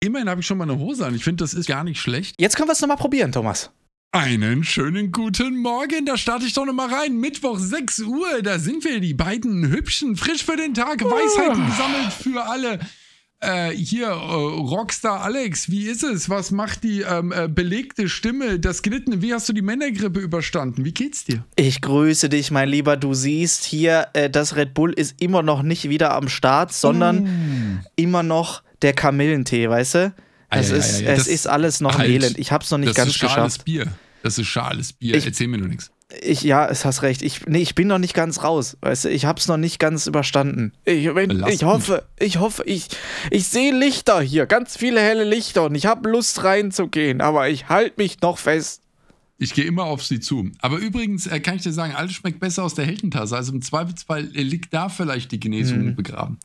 Immerhin habe ich schon mal eine Hose an. Ich finde, das ist gar nicht schlecht. Jetzt können wir es nochmal probieren, Thomas. Einen schönen guten Morgen, da starte ich doch nochmal rein. Mittwoch 6 Uhr, da sind wir, die beiden hübschen, frisch für den Tag, Weisheiten gesammelt für alle. Äh, hier, äh, Rockstar Alex, wie ist es? Was macht die ähm, äh, belegte Stimme, das Glittene? Wie hast du die Männergrippe überstanden? Wie geht's dir? Ich grüße dich, mein Lieber. Du siehst hier, äh, das Red Bull ist immer noch nicht wieder am Start, sondern Mm. immer noch der Kamillentee, weißt du? Es, Ah, ja, ja, ist, ja, es das- ist alles noch ein Halt. Elend. Ich hab's noch nicht das ganz ist schales geschafft. Bier. Das ist schales Bier. Ich- Erzähl mir nur nichts. Ich, ja, es hast recht. Ich, nee, ich bin noch nicht ganz raus. Weißt du, ich hab's noch nicht ganz überstanden. Ich, wenn, ich hoffe, ich hoffe, ich, ich sehe Lichter hier, ganz viele helle Lichter und ich habe Lust reinzugehen, aber ich halte mich noch fest. Ich gehe immer auf sie zu. Aber übrigens äh, kann ich dir sagen, alles schmeckt besser aus der Heldentasse. Also im Zweifelsfall äh, liegt da vielleicht die Genesung Mhm. begraben.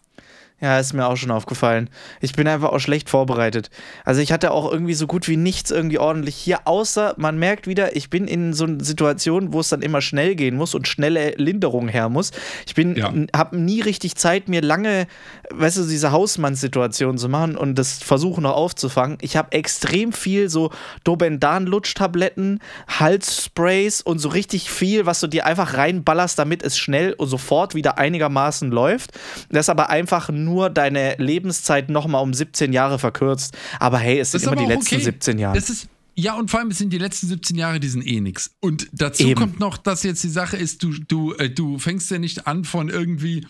Ja, ist mir auch schon aufgefallen. Ich bin einfach auch schlecht vorbereitet. Also ich hatte auch irgendwie so gut wie nichts irgendwie ordentlich hier, außer man merkt wieder, ich bin in so einer Situation, wo es dann immer schnell gehen muss und schnelle Linderung her muss. Ich bin, Ja. habe nie richtig Zeit, mir lange, weißt du, diese Hausmannssituation zu machen und das versuchen noch aufzufangen. Ich habe extrem viel so Dobendan-Lutschtabletten, Halssprays und so richtig viel, was du dir einfach reinballerst, damit es schnell und sofort wieder einigermaßen läuft. Das aber einfach nur deine Lebenszeit nochmal um 17 Jahre verkürzt. Aber hey, es sind ist immer die auch letzten okay. 17 Jahre. Das ist, ja, und vor allem es sind die letzten 17 Jahre, die sind eh nix. Und dazu Eben. kommt noch, dass jetzt die Sache ist, du, du, äh, du fängst ja nicht an von irgendwie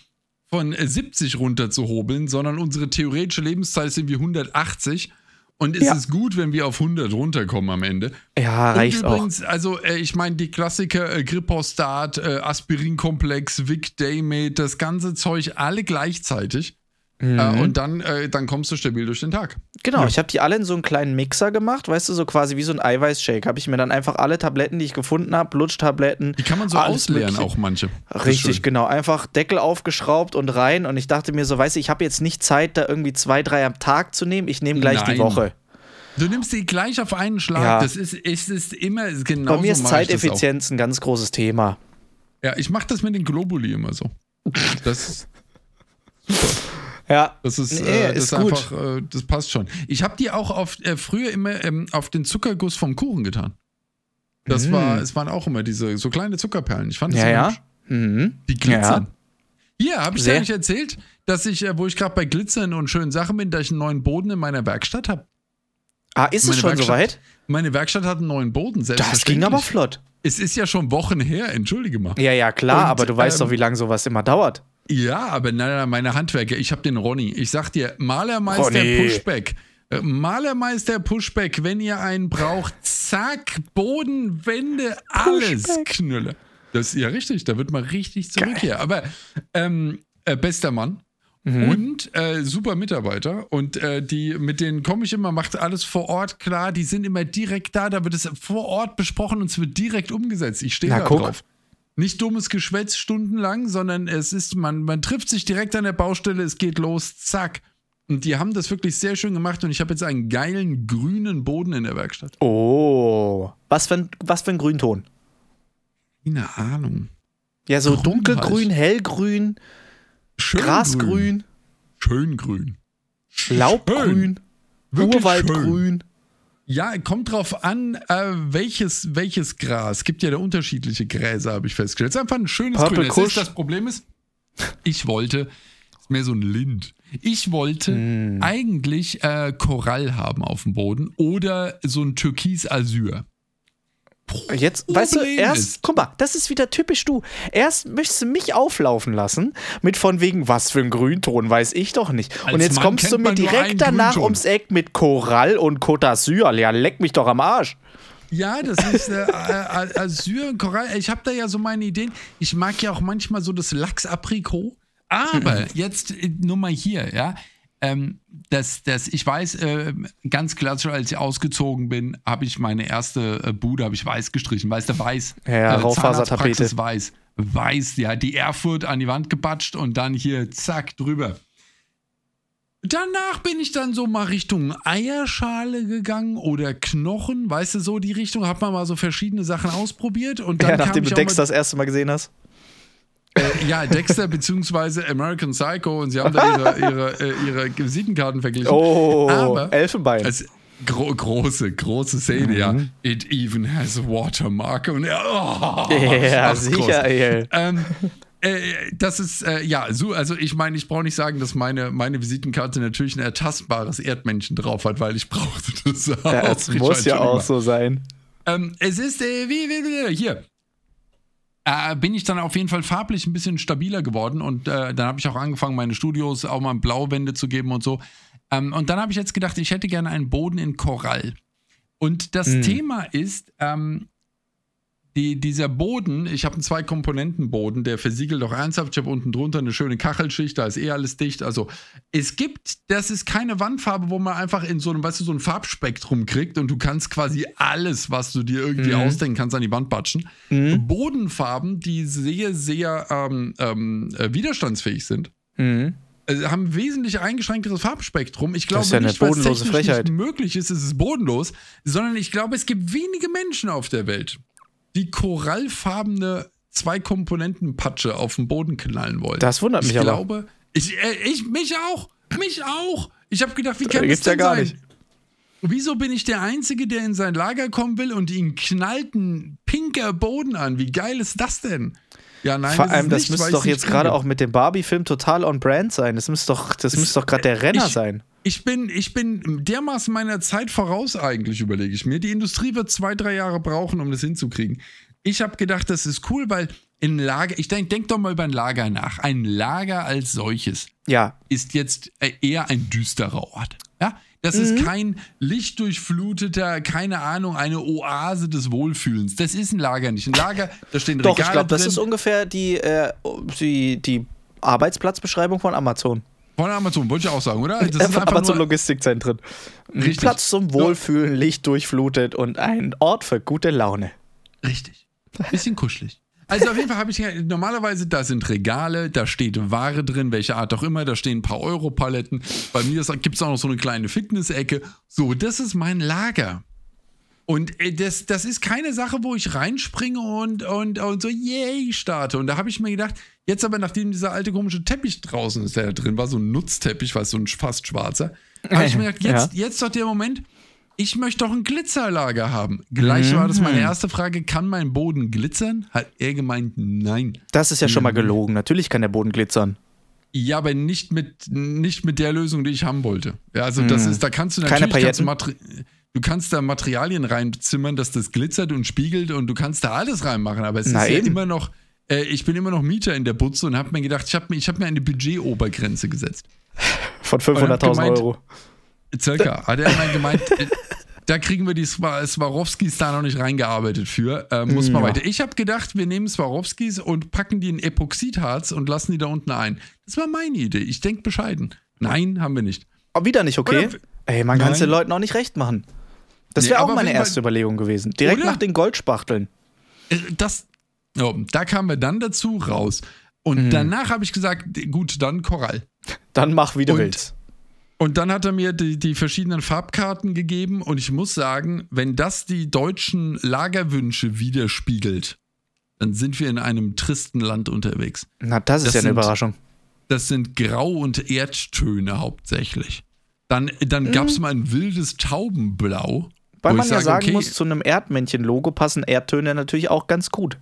von äh, 70 runter zu hobeln, sondern unsere theoretische Lebenszeit sind wie 180. Und es Ja. ist gut, wenn wir auf 100 runterkommen am Ende. ja, reicht und auch. übrigens, also äh, ich meine, die Klassiker äh, Grippostat, äh, Aspirinkomplex, Vic Daymate, das ganze Zeug, alle gleichzeitig. Äh, und dann, äh, dann kommst du stabil durch den Tag. Genau, Ja. ich habe die alle in so einen kleinen Mixer gemacht, weißt du, so quasi wie so ein Eiweißshake. Habe ich mir dann einfach alle Tabletten, die ich gefunden habe, Lutschtabletten. Die kann man so ausleeren, Mögliche. auch manche. Das ist Richtig, genau. Einfach Deckel aufgeschraubt und rein. Und ich dachte mir so, weißt du, ich habe jetzt nicht Zeit, da irgendwie zwei, drei am Tag zu nehmen. Ich nehme gleich die Nein. Woche. Du nimmst die gleich auf einen Schlag. Ja. Das ist, es ist immer genau Bei mir ist Zeiteffizienz ein ganz großes Thema. Ja, ich mache das mit den Globuli immer so. Das, Ja. das ist, Nee, äh, das ist einfach, äh, das passt schon. Ich habe die auch auf, äh, früher immer ähm, auf den Zuckerguss vom Kuchen getan. Das Mm. war, es waren auch immer diese so kleine Zuckerperlen. Ich fand das Ja, ja. Mhm. Die glitzern. Ja. Hier, habe ich dir eigentlich erzählt, dass ich, äh, wo ich gerade bei Glitzern und schönen Sachen bin, dass ich einen neuen Boden in meiner Werkstatt habe. Ah, ist es Meine schon Werkstatt- soweit? Meine Werkstatt hat einen neuen Boden, Das ging aber flott. Es ist ja schon Wochen her, entschuldige mal. Ja, ja, klar, Und, aber du weißt ähm, doch, wie lange sowas immer dauert. Ja, aber nein, nein, meine Handwerker, ich habe den Ronny. Ich sag dir, Malermeister Ronny. Pushback. Äh, Malermeister Pushback, wenn ihr einen braucht, zack, Boden, Wände, alles Pushback. Knülle. Das ist ja richtig, da wird mal richtig zurückkehren. Aber ähm, äh, bester Mann. Mhm. Und äh, super Mitarbeiter. Und äh, die, mit denen komme ich immer, macht alles vor Ort klar. Die sind immer direkt da. Da wird es vor Ort besprochen und es wird direkt umgesetzt. Ich stehe da guck. drauf. Nicht dummes Geschwätz stundenlang, sondern es ist, man, man trifft sich direkt an der Baustelle, es geht los, zack. Und die haben das wirklich sehr schön gemacht und ich habe jetzt einen geilen grünen Boden in der Werkstatt. Oh. Was für ein, was für ein Grünton? Keine Ahnung. Ja, so Grün dunkelgrün, halt. hellgrün, Schön Grasgrün, Schön grün. Laubgrün, Wirklich Urwaldgrün. Ja, kommt drauf an, äh, welches, welches Gras. Es gibt ja da unterschiedliche Gräser, habe ich festgestellt. Es ist einfach ein schönes Purple Grün. Ist, das Problem ist, ich wollte, ist mehr so ein Lind. Ich wollte Hm. eigentlich äh, Korall haben auf dem Boden oder so ein Türkis-Azur. Jetzt, weißt du, Problem erst, ist- guck mal, das ist wieder typisch du. Erst möchtest du mich auflaufen lassen mit von wegen, was für ein Grünton, weiß ich doch nicht. Und Als jetzt Mann kommst du mir direkt danach Grünton. ums Eck mit Korall und Côte d'Azur. Ja, leck mich doch am Arsch. Ja, das ist äh, Azur und Korall. Ich habe da ja so meine Ideen. Ich mag ja auch manchmal so das Lachs-Aprikot. Aber jetzt äh, nur mal hier, ja. Ähm, das, das, ich weiß, äh, ganz klassisch, als ich ausgezogen bin, habe ich meine erste äh, Bude, habe ich weiß gestrichen. Weißt du, weiß. Ja, äh, Raufasertapete. Zahnarztpraxis weiß. Weiß, ja, die Erfurt an die Wand gebatscht und dann hier, zack, drüber. Danach bin ich dann so mal Richtung Eierschale gegangen oder Knochen, weißt du, so die Richtung. Hat man mal so verschiedene Sachen ausprobiert und dann Ja, nachdem du Dex das erste Mal gesehen hast. Äh, ja, Dexter beziehungsweise American Psycho und sie haben da ihre, ihre, äh, ihre Visitenkarten verglichen. Oh, Aber Elfenbein. als gro große, große Szene, ja. It even has a watermark. Und oh, ja, sicher, ey. Ähm, äh, das ist, äh, ja, so, also ich meine, ich brauche nicht sagen, dass meine, meine Visitenkarte natürlich ein ertastbares Erdmännchen drauf hat, weil ich brauchte das auch. Ja, es Richard, muss ja auch so sein. Ähm, es ist, äh, wie, wie, wie, hier. Äh, bin ich dann auf jeden Fall farblich ein bisschen stabiler geworden und äh, dann habe ich auch angefangen, meine Studios auch mal Blauwände zu geben und so. Ähm, und dann habe ich jetzt gedacht, ich hätte gerne einen Boden in Korall. Und das Hm. Thema ist, ähm, die, dieser Boden, ich habe einen Zwei-Komponenten-Boden, der versiegelt auch ernsthaft. Ich habe unten drunter eine schöne Kachelschicht, da ist eh alles dicht. Also es gibt, das ist keine Wandfarbe, wo man einfach in so einem, weißt du, so ein Farbspektrum kriegt und du kannst quasi alles, was du dir irgendwie Mhm. ausdenken kannst, an die Wand batschen. Bodenfarben, die sehr, sehr ähm, ähm, äh, widerstandsfähig sind. Mhm. Also haben wesentlich eingeschränkteres Farbspektrum. Ich glaube ist ja eine nicht, bodenlose Frechheit. nicht möglich ist, ist es bodenlos, sondern ich glaube, es gibt wenige Menschen auf der Welt, die korallfarbene Zwei-Komponenten-Patsche auf den Boden knallen wollen. Das wundert ich mich aber. glaube, Ich, äh, ich, mich auch, mich auch. Ich habe gedacht, wie kann das gibt's ja denn gar sein? nicht. Wieso bin ich der Einzige, der in sein Lager kommen will und ihm knallt ein pinker Boden an? Wie geil ist das denn? Ja, nein, Vor allem, das weil müsste doch jetzt gerade auch mit dem Barbie-Film total on brand sein. Das müsste doch, das müsste doch gerade der Renner ich- sein. Ich bin, ich bin dermaßen meiner Zeit voraus, eigentlich, überlege ich mir. Die Industrie wird zwei, drei Jahre brauchen, um das hinzukriegen. Ich habe gedacht, das ist cool, weil ein Lager, ich denke denk doch mal über ein Lager nach. Ein Lager als solches Ja, ist jetzt äh, eher ein düsterer Ort. Ja? Das Mhm. ist kein lichtdurchfluteter, keine Ahnung, eine Oase des Wohlfühlens. Das ist ein Lager nicht. Ein Lager, da stehen doch, Regale ich glaube, das ist ungefähr die, äh, die, die Arbeitsplatzbeschreibung von Amazon. Von Amazon, wollte ich auch sagen, oder? Das Äh, ist Amazon Logistikzentren. Richtig. Platz zum Wohlfühlen, Licht durchflutet und ein Ort für gute Laune. Richtig. Bisschen kuschelig. Also auf jeden Fall habe ich ja- normalerweise, da sind Regale, da steht Ware drin, welche Art auch immer, da stehen ein paar Europaletten. Bei mir gibt es auch noch so eine kleine Fitness-Ecke. So, das ist mein Lager. Und äh, das, das ist keine Sache, wo ich reinspringe und, und, und so, yay, starte. Und da habe ich mir gedacht, jetzt aber, nachdem dieser alte komische Teppich draußen ist, der da drin war, so ein Nutzteppich, was so ein fast schwarzer, habe ich mir gedacht, jetzt, jetzt doch der Moment, ich möchte doch ein Glitzerlager haben. Gleich war das meine erste Frage, kann mein Boden glitzern? Hat er gemeint, nein. Das ist ja Mhm. schon mal gelogen. Natürlich kann der Boden glitzern. Ja, aber nicht mit, nicht mit der Lösung, die ich haben wollte. Ja, also das ist, da kannst du Mhm. Keine natürlich du, Pailletten? Du kannst da Materialien reinzimmern, dass das glitzert und spiegelt und du kannst da alles reinmachen, aber es Na ist ja eben. immer noch, äh, ich bin immer noch Mieter in der Butze und habe mir gedacht, ich habe mir, ich hab mir eine Budgetobergrenze gesetzt. Von Und hab 500.000 gemeint- Euro. Circa. Hat er immer gemeint, äh, da kriegen wir die Swa- Swarovskis da noch nicht reingearbeitet für. Äh, muss Ja. weiter. Ich habe gedacht, wir nehmen Swarovskis und packen die in Epoxidharz und lassen die da unten ein. Das war meine Idee. Ich denke bescheiden. Nein, haben wir nicht. Aber wieder nicht okay. Oder- Ey, man kann es den Leuten auch nicht recht machen. Das Nee, wäre auch aber meine erste Überlegung gewesen. Direkt Oder? nach den Goldspachteln. Äh, Das, oh, da kamen wir dann dazu raus. Und Mhm. danach habe ich gesagt, gut, dann Korall. Dann mach, wie du Und- willst. Und dann hat er mir die, die verschiedenen Farbkarten gegeben und ich muss sagen, wenn das die deutschen Lagerwünsche widerspiegelt, dann sind wir in einem tristen Land unterwegs. Na, das ist Das ja eine sind- Überraschung. Das sind Grau- und Erdtöne hauptsächlich. Dann, dann gab es mal ein wildes Taubenblau. Weil man ja sage, sagen okay, muss, zu einem Erdmännchen-Logo passen Erdtöne natürlich auch ganz gut.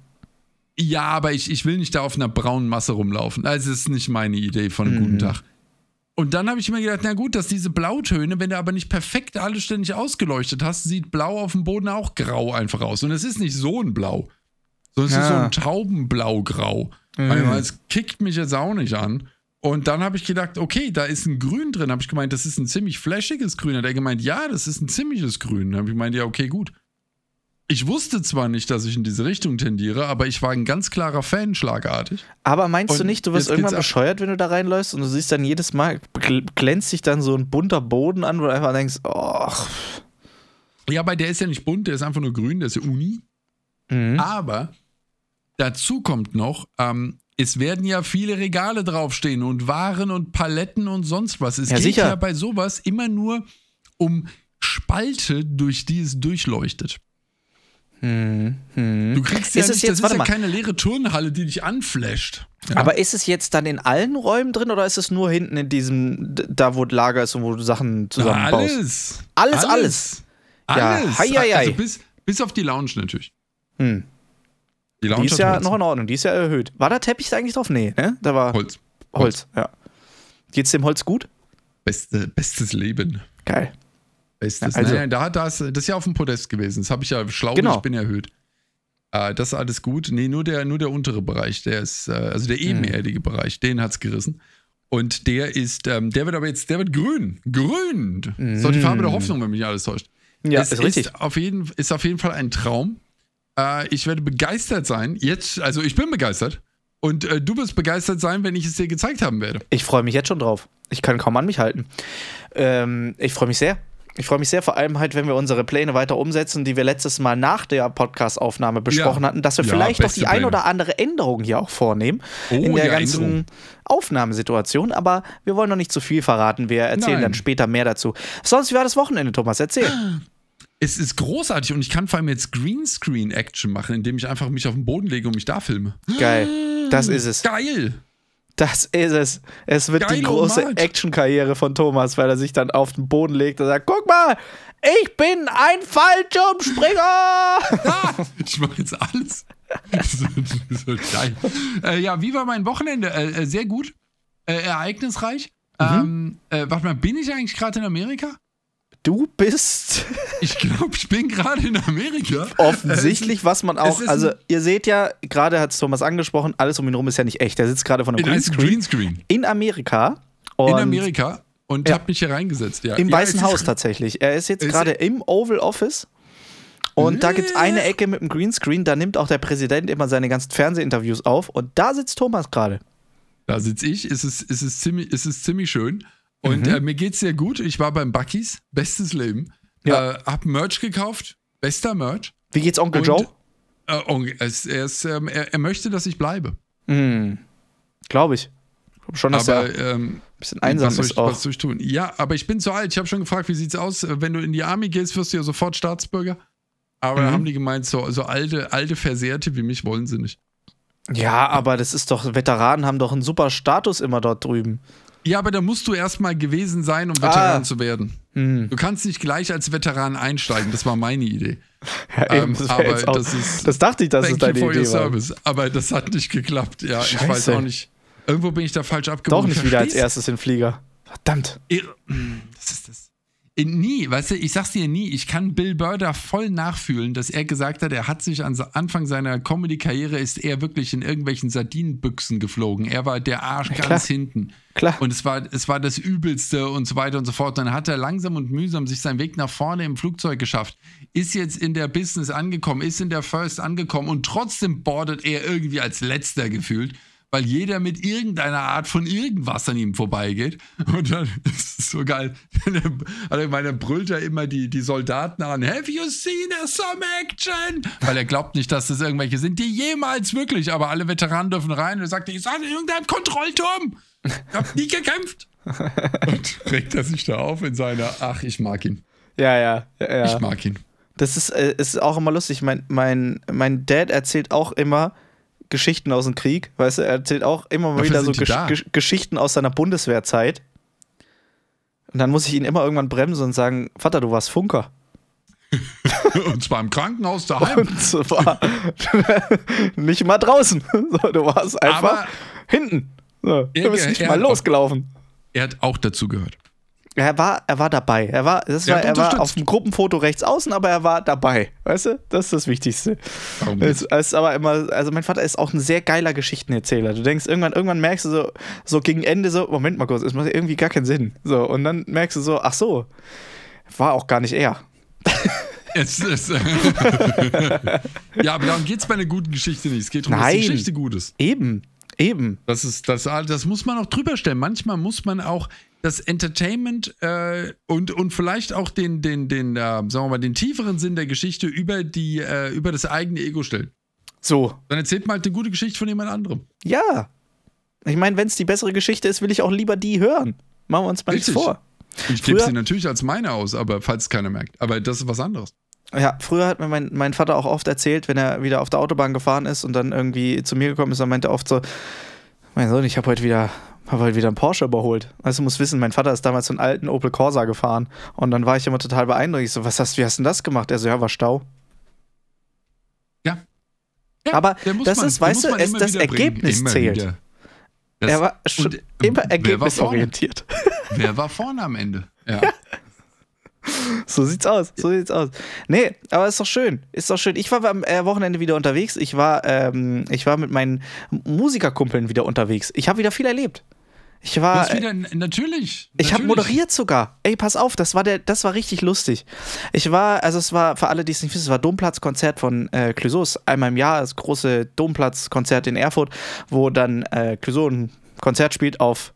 Ja, aber ich, ich will nicht da auf einer braunen Masse rumlaufen. Also, es ist nicht meine Idee von einem Mhm. guten Tag. Und dann habe ich mir gedacht, na gut, dass diese Blautöne, wenn du aber nicht perfekt alles ständig ausgeleuchtet hast, sieht Blau auf dem Boden auch grau einfach aus. Und es ist nicht so ein Blau, sondern es ist so ein Taubenblau-grau. Mhm. Also, es kickt mich jetzt auch nicht an. Und dann habe ich gedacht, okay, da ist ein Grün drin. Habe ich gemeint, das ist ein ziemlich flashiges Grün. Hat er gemeint, ja, das ist ein ziemliches Grün. Habe ich gemeint, ja, okay, gut. Ich wusste zwar nicht, dass ich in diese Richtung tendiere, aber ich war ein ganz klarer Fan, schlagartig. Aber meinst du Und nicht, du wirst irgendwann bescheuert, wenn du da reinläufst und du siehst dann jedes Mal, gl- glänzt sich dann so ein bunter Boden an, wo du einfach denkst, oh, Ja, aber der ist ja nicht bunt, der ist einfach nur grün, der ist ja Uni. mhm. Aber dazu kommt noch, ähm, es werden ja viele Regale draufstehen und Waren und Paletten und sonst was. Es Ja, geht sicher. ja bei sowas immer nur um Spalte, durch die es durchleuchtet. Hm, hm. Du kriegst ja Ist nicht, jetzt- das ist ja mal. keine leere Turnhalle, die dich anflasht. Ja. Aber ist es jetzt dann in allen Räumen drin oder ist es nur hinten in diesem, da wo Lager ist und wo du Sachen zusammenbaust? alles. Alles, alles. Ja, Alles. hei, hei, hei. Also bis, bis auf die Lounge natürlich. Hm. Die Lounge Die ist ja Holz. noch in Ordnung, die ist ja erhöht. War da Teppich da eigentlich drauf? Nee, ne? Da war Holz, Holz. ja. Geht's dem Holz gut? Beste, bestes Leben. Geil. Bestes. Ja, also- nein, nein, da, da ist, das ist ja auf dem Podest gewesen. Das habe ich ja schlau, Genau. ich bin erhöht. Äh, das ist alles gut. Nee, nur der, nur der untere Bereich, der ist, äh, also der ebenerdige Bereich, den hat's gerissen. Und der ist, ähm, der wird aber jetzt, der wird grün. Grün! Das ist doch die Farbe der Hoffnung, wenn mich nicht alles täuscht. Ja, es ist richtig. Auf, jeden, ist auf jeden Fall ein Traum. Äh, ich werde begeistert sein. Jetzt, also ich bin begeistert. Und äh, du wirst begeistert sein, wenn ich es dir gezeigt haben werde. Ich freue mich jetzt schon drauf. Ich kann kaum an mich halten. Ähm, ich freue mich sehr. Ich freue mich sehr, vor allem halt, wenn wir unsere Pläne weiter umsetzen, die wir letztes Mal nach der Podcast-Aufnahme besprochen Ja. hatten, dass wir Ja, vielleicht noch die ein Pläne. oder andere Änderung hier auch vornehmen Oh, in der ganzen Änderung. Aufnahmesituation. Aber wir wollen noch nicht zu viel verraten. Wir erzählen Nein. dann später mehr dazu. Sonst, wie war das Wochenende, Thomas? Erzähl. Es ist großartig und ich kann vor allem jetzt Greenscreen-Action machen, indem ich einfach mich auf den Boden lege und mich da filme. Geil. Das ist es. Geil! Das ist es. Es wird die Geile große. Actionkarriere von Thomas, weil er sich dann auf den Boden legt und sagt: Guck mal, ich bin ein Fallschirmspringer! Ich mache jetzt alles. so, so geil. Äh, ja, wie war mein Wochenende? Äh, äh, sehr gut. Äh, ereignisreich. Mhm. Ähm, äh, warte mal, bin ich eigentlich gerade in Amerika? Du bist Ich glaube, ich bin gerade in Amerika. offensichtlich, was man auch. Also, ihr seht ja, gerade hat es Thomas angesprochen, alles um ihn rum ist ja nicht echt. Er sitzt gerade von einem In einem Greenscreen Greenscreen. in Amerika. In Amerika. Und Ja. hab mich hier reingesetzt. Ja. Im ja, Weißen Haus tatsächlich. Er ist jetzt gerade im Oval Office. Und da gibt es eine Ecke mit dem Greenscreen, da nimmt auch der Präsident immer seine ganzen Fernsehinterviews auf. Und da sitzt Thomas gerade. Da sitze ich. Es ist, es ist, ziemlich, es ist ziemlich schön. Und Mhm. äh, mir geht's sehr gut. Ich war beim Bucky's. Bestes Leben. Ja. Äh, hab Merch gekauft. Bester Merch. Wie geht's Onkel Und- Joe? Äh, und es, er, ist, ähm, er, er möchte, dass ich bleibe. Hm, Glaube ich. Glaub Schon, dass aber er ein ähm, bisschen einsam was, ist ich, auch. was soll ich tun? Ja, aber ich bin zu alt. Ich habe schon gefragt, wie sieht's aus? Äh, Wenn du in die Army gehst, wirst du ja sofort Staatsbürger. Aber Mhm. da haben die gemeint, so, so alte, alte Versehrte wie mich wollen sie nicht. Ja, aber das ist doch, Veteranen haben doch einen super Status immer dort drüben. Ja, aber da musst du erstmal gewesen sein, um Veteran Ah. zu werden. Hm. Du kannst nicht gleich als Veteran einsteigen. Das war meine Idee. Ja, Ähm, das, aber das ist- das dachte ich, dass es deine Idee war. service. Aber das hat nicht geklappt. Ja, ich weiß Scheiße. auch nicht. Irgendwo bin ich da falsch Doch abgebogen. nicht Ich wieder als erstes in Flieger. Verdammt. Ir- Das ist das. Äh, Nie, weißt du, ich sag's dir nie, ich kann Bill Burr da voll nachfühlen, dass er gesagt hat, er hat sich an Anfang seiner Comedy-Karriere ist er wirklich in irgendwelchen Sardinenbüchsen geflogen. Er war der Arsch klar. ganz hinten. Klar. Und es war, es war das Übelste und so weiter und so fort. Dann hat er langsam und mühsam sich seinen Weg nach vorne im Flugzeug geschafft, ist jetzt in der Business angekommen, ist in der First angekommen und trotzdem bordet er irgendwie als Letzter gefühlt, weil jeder mit irgendeiner Art von irgendwas an ihm vorbeigeht. Und dann ist es so geil. Also, ich meine, dann brüllt er immer die, die Soldaten an: Have you seen some action? Weil er glaubt nicht, dass das irgendwelche sind, die jemals wirklich, aber alle Veteranen dürfen rein. Und er sagt: Ich saß in irgendeinem Kontrollturm. Ich hab nie gekämpft. Und regt er sich da auf in seiner, ach, ich mag ihn. Ja, ja, ja. ja. Ich mag ihn. Das ist, äh, ist auch immer lustig. Mein, mein, mein Dad erzählt auch immer Geschichten aus dem Krieg. Weißt du, er erzählt auch immer mal wieder so Gesch. Gesch Geschichten aus seiner Bundeswehrzeit. Und dann muss ich ihn immer irgendwann bremsen und sagen: Vater, du warst Funker. Und zwar im Krankenhaus daheim. Und zwar nicht mal draußen. Du warst einfach Aber- hinten. Du bist nicht mal losgelaufen. Er hat auch dazu gehört. Er war, er war dabei. Er war, das war, er war auf dem Gruppenfoto rechts außen, aber er war dabei. Weißt du? Das ist das Wichtigste. Es geht's. ist aber immer, also mein Vater ist auch ein sehr geiler Geschichtenerzähler. Du denkst, irgendwann, irgendwann merkst du so, so gegen Ende so, Moment mal kurz, es macht irgendwie gar keinen Sinn. So, und dann merkst du so, ach so, war auch gar nicht er. Es ist, ja, aber darum geht es bei einer guten Geschichte nicht. Es geht darum, dass die Geschichte gut ist. Eben, eben. Das, ist das, das muss man auch drüber stellen. Manchmal muss man auch das Entertainment äh, und, und vielleicht auch den, den, den, äh, sagen wir mal, den tieferen Sinn der Geschichte über, die, äh, über das eigene Ego stellen. So, Dann erzählt man halt eine gute Geschichte von jemand anderem. ja. Ich meine, wenn es die bessere Geschichte ist, will ich auch lieber die hören. Machen wir uns mal nichts vor. Ich gebe sie natürlich als meine aus, aber falls es keiner merkt. Aber das ist was anderes. Ja, früher hat mir mein, mein Vater auch oft erzählt, wenn er wieder auf der Autobahn gefahren ist und dann irgendwie zu mir gekommen ist, dann meinte er oft so, mein Sohn, ich habe heute wieder habe heute wieder einen Porsche überholt. Also du musst wissen, mein Vater ist damals so einen alten Opel Corsa gefahren und dann war ich immer total beeindruckt. Ich so, was hast, wie hast du denn das gemacht? Er so, ja, war Stau. Ja. ja Aber das man, ist, weißt du, es, das Ergebnis zählt. er war schon und, immer ergebnisorientiert. Wer, wer war vorne am Ende? Ja. ja. So sieht's aus, so sieht's aus. Nee, aber ist doch schön, ist doch schön. Ich war am äh, Wochenende wieder unterwegs. Ich war, ähm, ich war mit meinen Musikerkumpeln wieder unterwegs. Ich habe wieder viel erlebt. Ich war. Du wieder, natürlich. Ich habe moderiert sogar. Ey, pass auf, das war der, das war richtig lustig. Ich war, also es war für alle, die es nicht wissen, es war Domplatzkonzert von äh, Clouseau. Einmal im Jahr das große Domplatzkonzert in Erfurt, wo dann äh, Clouseau ein Konzert spielt auf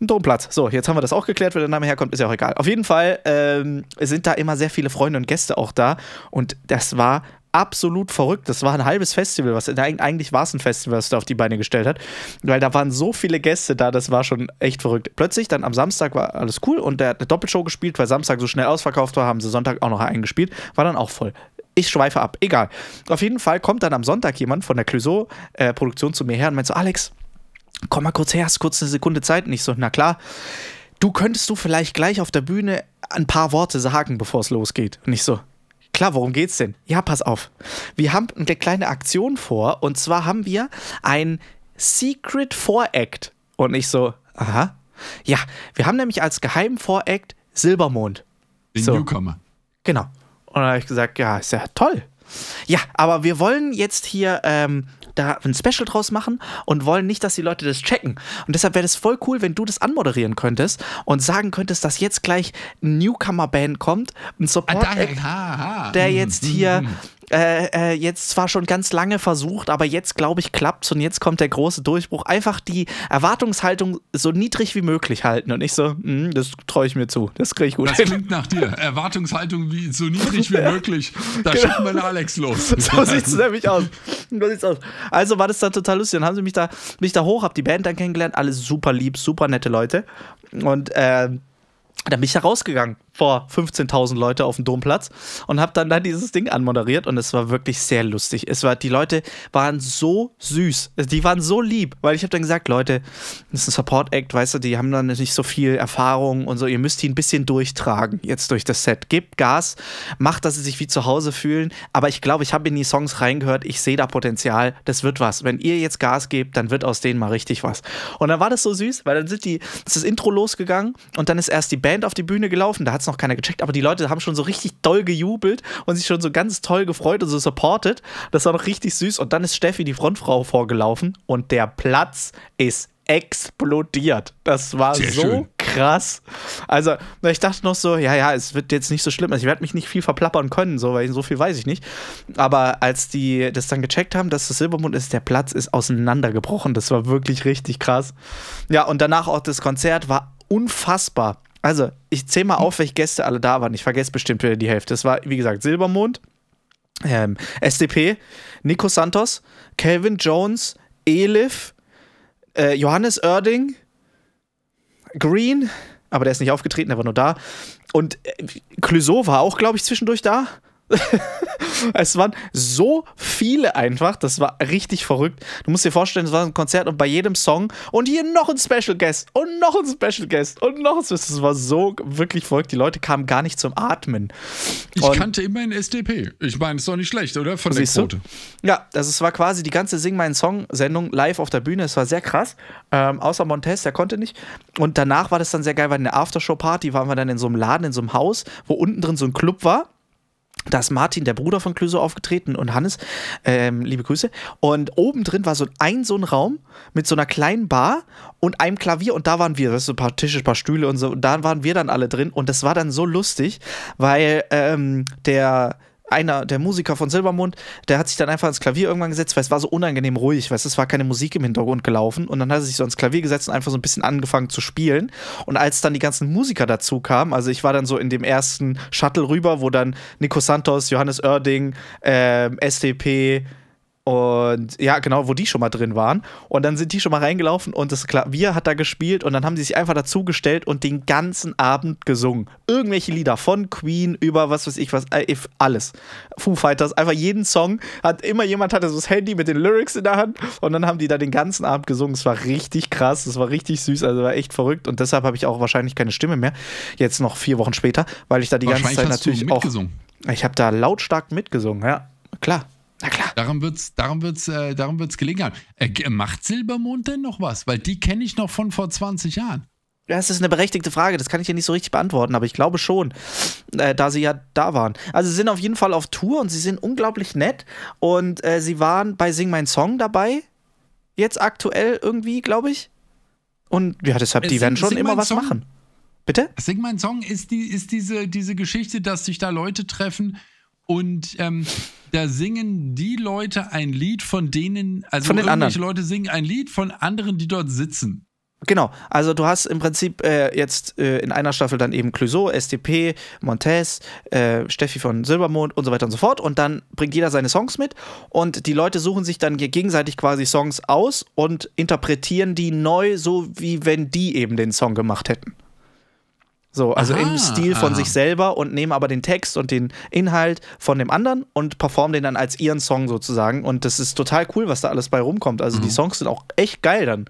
dem Domplatz. So, jetzt haben wir das auch geklärt, wo der Name herkommt, ist ja auch egal. Auf jeden Fall ähm, sind da immer sehr viele Freunde und Gäste auch da und das war absolut verrückt. Das war ein halbes Festival, was eigentlich war es ein Festival, was da auf die Beine gestellt hat, weil da waren so viele Gäste da, das war schon echt verrückt. Plötzlich dann am Samstag war alles cool und der hat eine Doppelshow gespielt, weil Samstag so schnell ausverkauft war, haben sie Sonntag auch noch eingespielt, war dann auch voll. Ich schweife ab, egal. Auf jeden Fall kommt dann am Sonntag jemand von der Clouseau-Produktion äh, zu mir her und meint so, Alex, komm mal kurz her, hast kurz eine Sekunde Zeit. Und ich so, na klar, du könntest du vielleicht gleich auf der Bühne ein paar Worte sagen, bevor es losgeht. Und ich so, Klar, worum geht's denn? Ja, pass auf. Wir haben eine kleine Aktion vor und zwar haben wir ein Secret Voract. Und ich so, aha. Ja, wir haben nämlich als geheimen Voract Silbermond. Den so. Newcomer. Genau. Und dann habe ich gesagt, ja, ist ja toll. Ja, aber wir wollen jetzt hier ähm, da ein Special draus machen und wollen nicht, dass die Leute das checken. Und deshalb wäre es voll cool, wenn du das anmoderieren könntest und sagen könntest, dass jetzt gleich ein Newcomer-Band kommt, ein Support, ah, der mhm, jetzt hier mhm äh, äh, jetzt zwar schon ganz lange versucht, aber jetzt glaube ich klappt's und jetzt kommt der große Durchbruch. Einfach die Erwartungshaltung so niedrig wie möglich halten und ich so, mh, hm, das traue ich mir zu, das kriege ich gut. Das hin. klingt nach dir. Erwartungshaltung wie so niedrig wie möglich. Da genau. schicken wir den Alex los. So sieht's nämlich aus. So sieht's aus. Also war das dann total lustig. Dann haben sie mich da, mich da hoch, hab die Band dann kennengelernt, alles super lieb, super nette Leute und äh, dann bin ich da rausgegangen vor 15.000 Leute auf dem Domplatz und habe dann da dieses Ding anmoderiert und es war wirklich sehr lustig. Es war die Leute waren so süß, die waren so lieb, weil ich habe dann gesagt, Leute, das ist ein Support Act, weißt du, die haben dann nicht so viel Erfahrung und so, ihr müsst ihn ein bisschen durchtragen jetzt durch das Set. Gebt Gas, macht, dass sie sich wie zu Hause fühlen, aber ich glaube, ich habe in die Songs reingehört, ich sehe da Potenzial, das wird was. Wenn ihr jetzt Gas gebt, dann wird aus denen mal richtig was. Und dann war das so süß, weil dann sind die ist das Intro losgegangen und dann ist erst die Band auf die Bühne gelaufen, da hat es noch keiner gecheckt, aber die Leute haben schon so richtig doll gejubelt und sich schon so ganz toll gefreut und so supported. Das war noch richtig süß. Und dann ist Steffi, die Frontfrau, vorgelaufen und der Platz ist explodiert. Das war Sehr so schön. krass. Also, ich dachte noch so, ja, ja, es wird jetzt nicht so schlimm. Also, ich werde mich nicht viel verplappern können, so, weil so viel weiß ich nicht. Aber als die das dann gecheckt haben, dass das Silbermond ist, der Platz ist auseinandergebrochen. Das war wirklich richtig krass. Ja, und danach auch das Konzert war unfassbar. Also, ich zähle mal auf, welche Gäste alle da waren. Ich vergesse bestimmt wieder die Hälfte. Es war, wie gesagt, Silbermond, ähm, SDP, Nico Santos, Calvin Jones, Elif, äh, Johannes Oerding, Green, aber der ist nicht aufgetreten, der war nur da. Und äh, Clouseau war auch, glaube ich, zwischendurch da. es waren so viele einfach, das war richtig verrückt. Du musst dir vorstellen, es war ein Konzert und bei jedem Song und hier noch ein Special Guest und noch ein Special Guest und noch ein Special Guest. Das war so wirklich verrückt. Die Leute kamen gar nicht zum Atmen. Ich und kannte immerhin SDP. Ich meine, ist doch nicht schlecht, oder? Von der Quote. Du? Ja, also es war quasi die ganze Sing meinen Song-Sendung live auf der Bühne. Es war sehr krass. Ähm, außer Montez, der konnte nicht. Und danach war das dann sehr geil, weil in der Aftershow-Party waren wir dann in so einem Laden, in so einem Haus, wo unten drin so ein Club war da ist Martin, der Bruder von Clüso, aufgetreten und Hannes, ähm, liebe Grüße. Und oben drin war so ein, so ein Raum mit so einer kleinen Bar und einem Klavier und da waren wir, das ist so ein paar Tische, ein paar Stühle und so. Und da waren wir dann alle drin und das war dann so lustig, weil ähm, der einer der Musiker von Silbermond, der hat sich dann einfach ans Klavier irgendwann gesetzt, weil es war so unangenehm ruhig, weil es war keine Musik im Hintergrund gelaufen und dann hat er sich so ans Klavier gesetzt und einfach so ein bisschen angefangen zu spielen. Und als dann die ganzen Musiker dazu kamen, also ich war dann so in dem ersten Shuttle rüber, wo dann Nico Santos, Johannes Oerding, äh, SDP, Und ja, genau, wo die schon mal drin waren. Und dann sind die schon mal reingelaufen und das Klavier hat da gespielt und dann haben die sich einfach dazugestellt und den ganzen Abend gesungen. Irgendwelche Lieder von Queen über was weiß ich was, äh, alles. Foo Fighters, einfach jeden Song hat immer jemand hatte so das Handy mit den Lyrics in der Hand und dann haben die da den ganzen Abend gesungen. Es war richtig krass, es war richtig süß, also war echt verrückt und deshalb habe ich auch wahrscheinlich keine Stimme mehr. Jetzt noch vier Wochen später, weil ich da die ganze Zeit natürlich auch. Ich habe da lautstark mitgesungen, ja, klar. Na klar. Darum wird es darum wird's, äh, darum wird's gelegen haben. Äh, macht Silbermond denn noch was? Weil die kenne ich noch von vor 20 Jahren. Ja, das ist eine berechtigte Frage. Das kann ich ja nicht so richtig beantworten, aber ich glaube schon, äh, da sie ja da waren. Also, sie sind auf jeden Fall auf Tour und sie sind unglaublich nett. Und äh, sie waren bei Sing Mein Song dabei. Jetzt aktuell irgendwie, glaube ich. Und ja, deshalb, die Sing, werden schon immer was Song, machen. Bitte? Sing Mein Song ist, die, ist diese, diese Geschichte, dass sich da Leute treffen und ähm, da singen die Leute ein Lied von denen, also von den irgendwelche anderen. Leute singen ein Lied von anderen, die dort sitzen. Genau, also du hast im Prinzip äh, jetzt äh, in einer Staffel dann eben Clouseau, SDP, Montez, äh, Steffi von Silbermond und so weiter und so fort und dann bringt jeder seine Songs mit und die Leute suchen sich dann gegenseitig quasi Songs aus und interpretieren die neu, so wie wenn die eben den Song gemacht hätten. So, also aha, im Stil von aha. sich selber und nehmen aber den Text und den Inhalt von dem anderen und performen den dann als ihren Song sozusagen. Und das ist total cool, was da alles bei rumkommt. Also mhm. die Songs sind auch echt geil dann.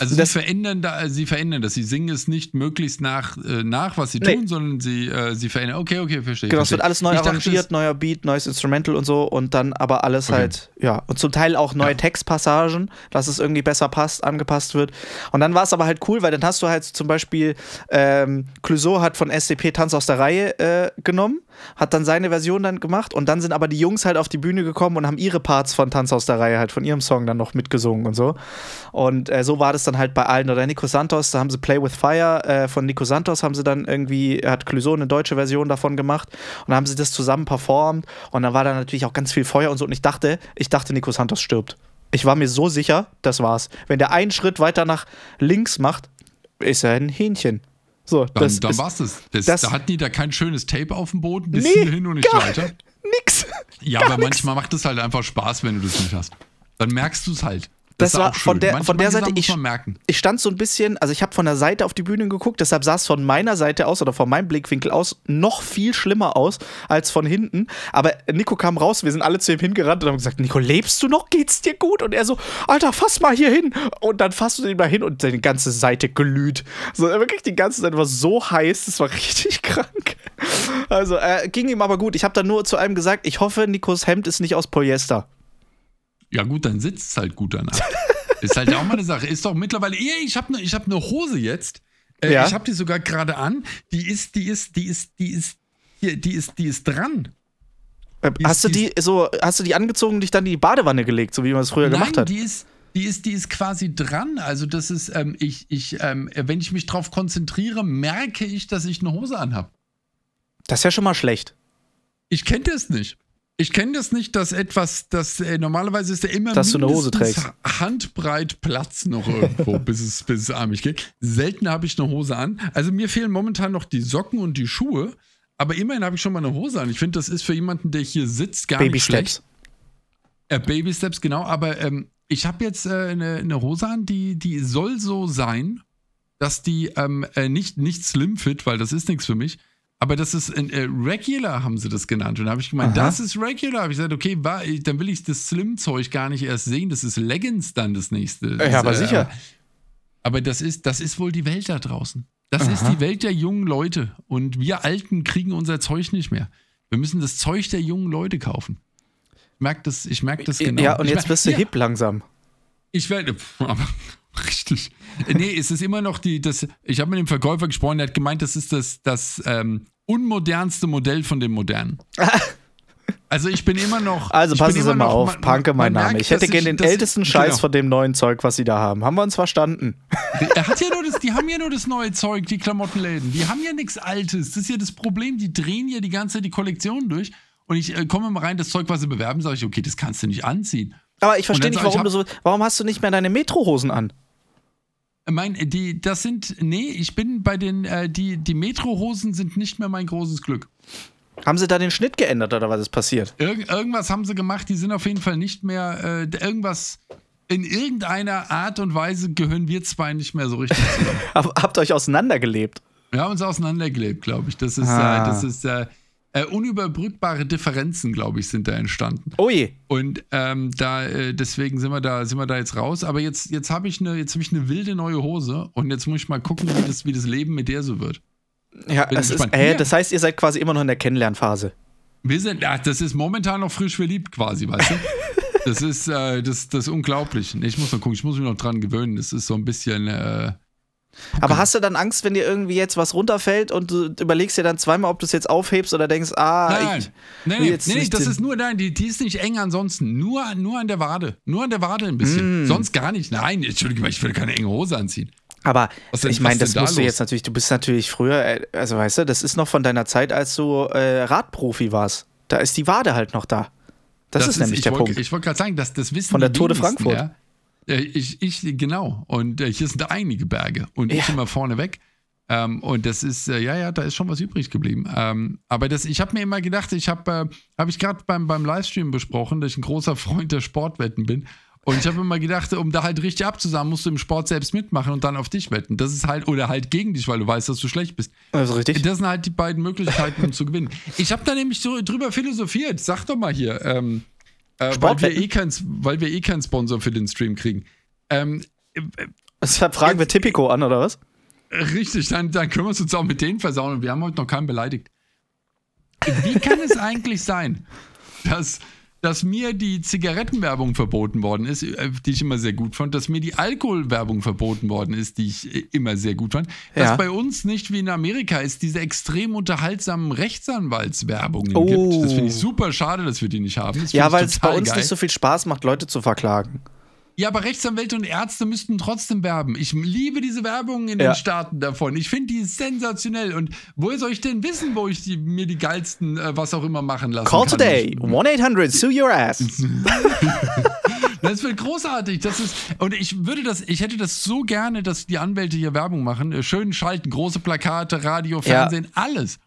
Also das, sie verändern da, sie verändern das. Sie singen es nicht möglichst nach, äh, nach was sie nee. tun, sondern sie, äh, sie verändern. Okay, okay, verstehe. Genau, es wird alles neu ich arrangiert, dachte, neuer Beat, neues Instrumental und so und dann aber alles okay. halt, ja. Und zum Teil auch neue ja. Textpassagen, dass es irgendwie besser passt, angepasst wird. Und dann war es aber halt cool, weil dann hast du halt zum Beispiel ähm, Clouseau Clouseau hat von SCP Tanz aus der Reihe äh, genommen, hat dann seine Version dann gemacht und dann sind aber die Jungs halt auf die Bühne gekommen und haben ihre Parts von Tanz aus der Reihe halt von ihrem Song dann noch mitgesungen und so. Und äh, so war das dann halt bei allen. Oder Nico Santos, da haben sie Play with Fire äh, von Nico Santos, haben sie dann irgendwie, hat Clouseau eine deutsche Version davon gemacht und dann haben sie das zusammen performt und dann war da natürlich auch ganz viel Feuer und so und ich dachte, ich dachte, Nico Santos stirbt. Ich war mir so sicher, das war's. Wenn der einen Schritt weiter nach links macht, ist er ein Hähnchen. So, dann, das dann war's das. das, das da hatten die da kein schönes Tape auf dem Boden, bis nee, hin und nicht gar, weiter. Nix. Ja, aber nix. manchmal macht es halt einfach Spaß, wenn du das nicht hast. Dann merkst du es halt. Das, das war von der, von der Seite, ich, ich stand so ein bisschen, also ich habe von der Seite auf die Bühne geguckt, deshalb sah es von meiner Seite aus oder von meinem Blickwinkel aus noch viel schlimmer aus als von hinten. Aber Nico kam raus, wir sind alle zu ihm hingerannt und haben gesagt, Nico, lebst du noch? Geht's dir gut? Und er so, Alter, fass mal hier hin. Und dann fasst du ihn mal hin und seine ganze Seite glüht. So, wirklich die ganze Seite war so heiß, das war richtig krank. Also, äh, ging ihm aber gut. Ich habe dann nur zu einem gesagt, ich hoffe, Nikos Hemd ist nicht aus Polyester. Ja, gut, dann sitzt es halt gut danach. ist halt auch mal eine Sache. Ist doch mittlerweile, ich habe eine hab ne Hose jetzt. Äh, ja. Ich habe die sogar gerade an. Die ist, die ist, die ist, die ist, die, die ist, die ist dran. Äh, die hast ist, du die, so, hast du die angezogen und dich dann in die Badewanne gelegt, so wie man es früher nein, gemacht hat? Die ist, die ist, die ist quasi dran. Also das ist, ähm, ich, ich, ähm, wenn ich mich drauf konzentriere, merke ich, dass ich eine Hose anhabe. Das ist ja schon mal schlecht. Ich kenne das nicht. Ich kenne das nicht, dass etwas, das äh, normalerweise ist ja immer dass du eine Hose trägst. Handbreit Platz noch irgendwo, bis es bis es armig geht. Selten habe ich eine Hose an. Also mir fehlen momentan noch die Socken und die Schuhe, aber immerhin habe ich schon mal eine Hose an. Ich finde, das ist für jemanden, der hier sitzt, gar Baby nicht schlecht. Steps. Äh, Baby Steps, genau. Aber ähm, ich habe jetzt äh, eine, eine, Hose an, die, die soll so sein, dass die ähm, äh, nicht, nicht slim fit, weil das ist nichts für mich, aber das ist äh, Regular, haben sie das genannt. Und da habe ich gemeint, Aha. das ist Regular. Habe ich gesagt, okay, war, dann will ich das Slim-Zeug gar nicht erst sehen. Das ist Leggings dann das nächste. Ja, das, aber äh, sicher. Aber das ist, das ist wohl die Welt da draußen. Das Aha. ist die Welt der jungen Leute. Und wir Alten kriegen unser Zeug nicht mehr. Wir müssen das Zeug der jungen Leute kaufen. Ich merke das, ich merk das genau. Ja, und ich jetzt merk, bist du ja, hip langsam. Ich werde, Richtig. Nee, es ist immer noch die, das, ich habe mit dem Verkäufer gesprochen, der hat gemeint, das ist das, das ähm, unmodernste Modell von dem modernen. Also ich bin immer noch. Also passen Sie mal noch, auf, man, Panke mein Name. Merkt, ich hätte gerne den ältesten ich, Scheiß genau. von dem neuen Zeug, was Sie da haben. Haben wir uns verstanden? Er hat ja nur das, die haben ja nur das neue Zeug, die Klamottenläden. Die haben ja nichts Altes. Das ist ja das Problem. Die drehen ja die ganze Zeit die Kollektion durch. Und ich äh, komme mal rein, das Zeug, was sie bewerben, sage ich, okay, das kannst du nicht anziehen. Aber ich verstehe nicht, warum ich, du so. Warum hast du nicht mehr deine Metrohosen an? Mein, die, das sind, nee, ich bin bei den, äh, die, die Metrohosen sind nicht mehr mein großes Glück. Haben sie da den Schnitt geändert oder was ist passiert? Irg irgendwas haben sie gemacht, die sind auf jeden Fall nicht mehr, äh, irgendwas, in irgendeiner Art und Weise gehören wir zwei nicht mehr so richtig zusammen. Habt ihr euch auseinandergelebt? Wir haben uns auseinandergelebt, glaube ich. Das ist, Ah. äh, das ist äh, äh, unüberbrückbare Differenzen, glaube ich, sind da entstanden. Oh je. Und ähm, da, äh, deswegen sind wir da, sind wir da jetzt raus. Aber jetzt, jetzt habe ich eine, jetzt habe ich eine wilde neue Hose und jetzt muss ich mal gucken, wie das, wie das Leben mit der so wird. Ja, das, ist, äh, das heißt, ihr seid quasi immer noch in der Kennenlernphase. Wir sind, ach, das ist momentan noch frisch verliebt quasi, weißt du? Das ist, äh, das, das ist unglaublich. Ich muss mal gucken, ich muss mich noch dran gewöhnen. Das ist so ein bisschen, Aber hast du dann Angst, wenn dir irgendwie jetzt was runterfällt und du überlegst dir dann zweimal, ob du es jetzt aufhebst oder denkst, ah, Nein, ich. nein, jetzt nee, nicht das ist nur, nein, die, die ist nicht eng ansonsten. Nur, nur an der Wade. Nur an der Wade ein bisschen. Mm. Sonst gar nicht. Nein, Entschuldige mal, ich will keine enge Hose anziehen. Aber denn- ich meine, das denn da musst du jetzt natürlich, du bist natürlich früher, äh, also weißt du, das ist noch von deiner Zeit, als du äh, Radprofi warst. Da ist die Wade halt noch da. Das, ist, nämlich ich der wollt, Punkt. Ich wollte gerade sagen, das, das wissen Von der die Tour de wenigsten, Frankfurt. Ja. Äh, Ich, ich, genau. Und äh, hier sind einige Berge. Und ich Ja. immer vorne weg. Ähm, und das ist, äh, ja, ja, da ist schon was übrig geblieben. Ähm, aber das, ich habe mir immer gedacht, ich habe, äh, habe ich gerade beim, beim Livestream besprochen, dass ich ein großer Freund der Sportwetten bin. Und ich habe immer gedacht, um da halt richtig abzusagen, musst du im Sport selbst mitmachen und dann auf dich wetten. Das ist halt, oder halt gegen dich, weil du weißt, dass du schlecht bist. Also richtig. Das sind halt die beiden Möglichkeiten, um zu gewinnen. Ich habe da nämlich so drüber philosophiert. Sag doch mal hier, ähm, äh, weil, wir eh kein, weil wir eh keinen Sponsor für den Stream kriegen. Ähm, äh, Deshalb fragen wir Tipico an, oder was? richtig, dann, dann können wir es uns auch mit denen versauen und wir haben heute noch keinen beleidigt. Wie kann es eigentlich sein, dass, dass mir die Zigarettenwerbung verboten worden ist, äh, die ich immer sehr gut fand, dass mir die Alkoholwerbung verboten worden ist, die ich äh, immer sehr gut fand, dass Ja. bei uns nicht wie in Amerika es diese extrem unterhaltsamen Rechtsanwaltswerbungen Oh. gibt. Das finde ich super schade, dass wir die nicht haben. Das Ja, weil es bei uns geil. nicht so viel Spaß macht, Leute zu verklagen. Ja, aber Rechtsanwälte und Ärzte müssten trotzdem werben. Ich liebe diese Werbung in Ja. den Staaten davon. Ich finde die sensationell. Und woher soll ich denn wissen, wo ich die, mir die geilsten, äh, was auch immer machen lassen Call kann? today, Ich, 1-800, sue your ass. das wird großartig. Das ist, und ich würde das, ich hätte das so gerne, dass die Anwälte hier Werbung machen. Äh, Schön schalten, große Plakate, Radio, Fernsehen, alles.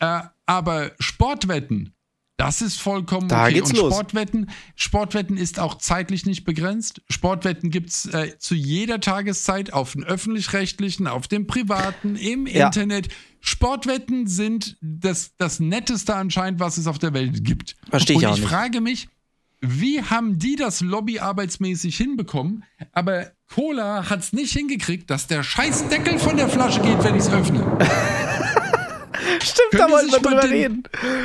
Äh, aber Sportwetten, das ist vollkommen Da okay. geht's und los. Sportwetten, Sportwetten ist auch zeitlich nicht begrenzt. Sportwetten gibt es äh, zu jeder Tageszeit auf den öffentlich-rechtlichen, auf dem privaten, im Ja. Internet. Sportwetten sind das, das Netteste anscheinend, was es auf der Welt gibt. Versteh ich Und auch ich nicht. frage mich, wie haben die das lobbyarbeitsmäßig hinbekommen? Aber Cola hat es nicht hingekriegt, dass der scheiß Deckel von der Flasche geht, wenn ich es öffne. Stimmt, Können da wollten wir drüber den- reden.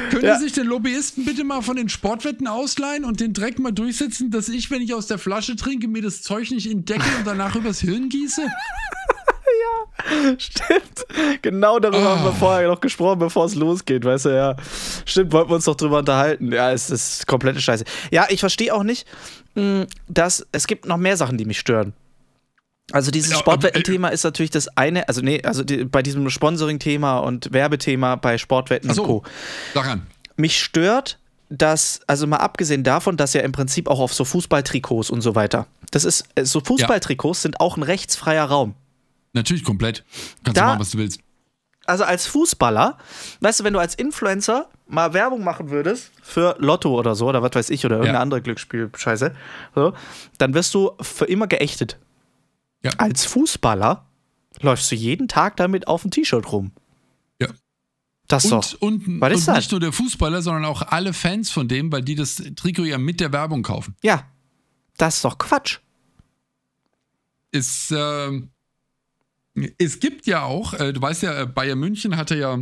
Können Ja. die sich den Lobbyisten bitte mal von den Sportwetten ausleihen und den Dreck mal durchsetzen, dass ich, wenn ich aus der Flasche trinke, mir das Zeug nicht Deckel und danach übers Hirn gieße? Stimmt. Genau darüber haben wir Ah. vorher noch gesprochen, bevor es losgeht, weißt du, ja. Stimmt, wollten wir uns doch drüber unterhalten. Ja, es ist komplette Scheiße. Ja, ich verstehe auch nicht, mh, dass es gibt noch mehr Sachen, die mich stören. Also dieses Ja, Sportwetten-Thema ist natürlich das eine, also nee, also die, bei diesem Sponsoring-Thema und Werbethema bei Sportwetten Ach so. und Co. Daran. Mich stört, dass, also mal abgesehen davon, dass ja im Prinzip auch auf so Fußballtrikots und so weiter, das ist, äh, so Fußballtrikots sind auch ein rechtsfreier Raum. Natürlich komplett. Kannst Da- du machen, was du willst. also als Fußballer, weißt du, wenn du als Influencer mal Werbung machen würdest für Lotto oder so, oder was weiß ich, oder irgendeine Ja. andere Glücksspielscheiße, so, dann wirst du für immer geächtet. Ja. Als Fußballer läufst du jeden Tag damit auf dem T-Shirt rum. Ja. Das doch. Und, und, Was ist und das? nicht nur der Fußballer, sondern auch alle Fans von dem, weil die das Trikot ja mit der Werbung kaufen. Ja. Das ist doch Quatsch. Es, ähm, es gibt ja auch, äh, du weißt ja, äh, Bayern München hatte ja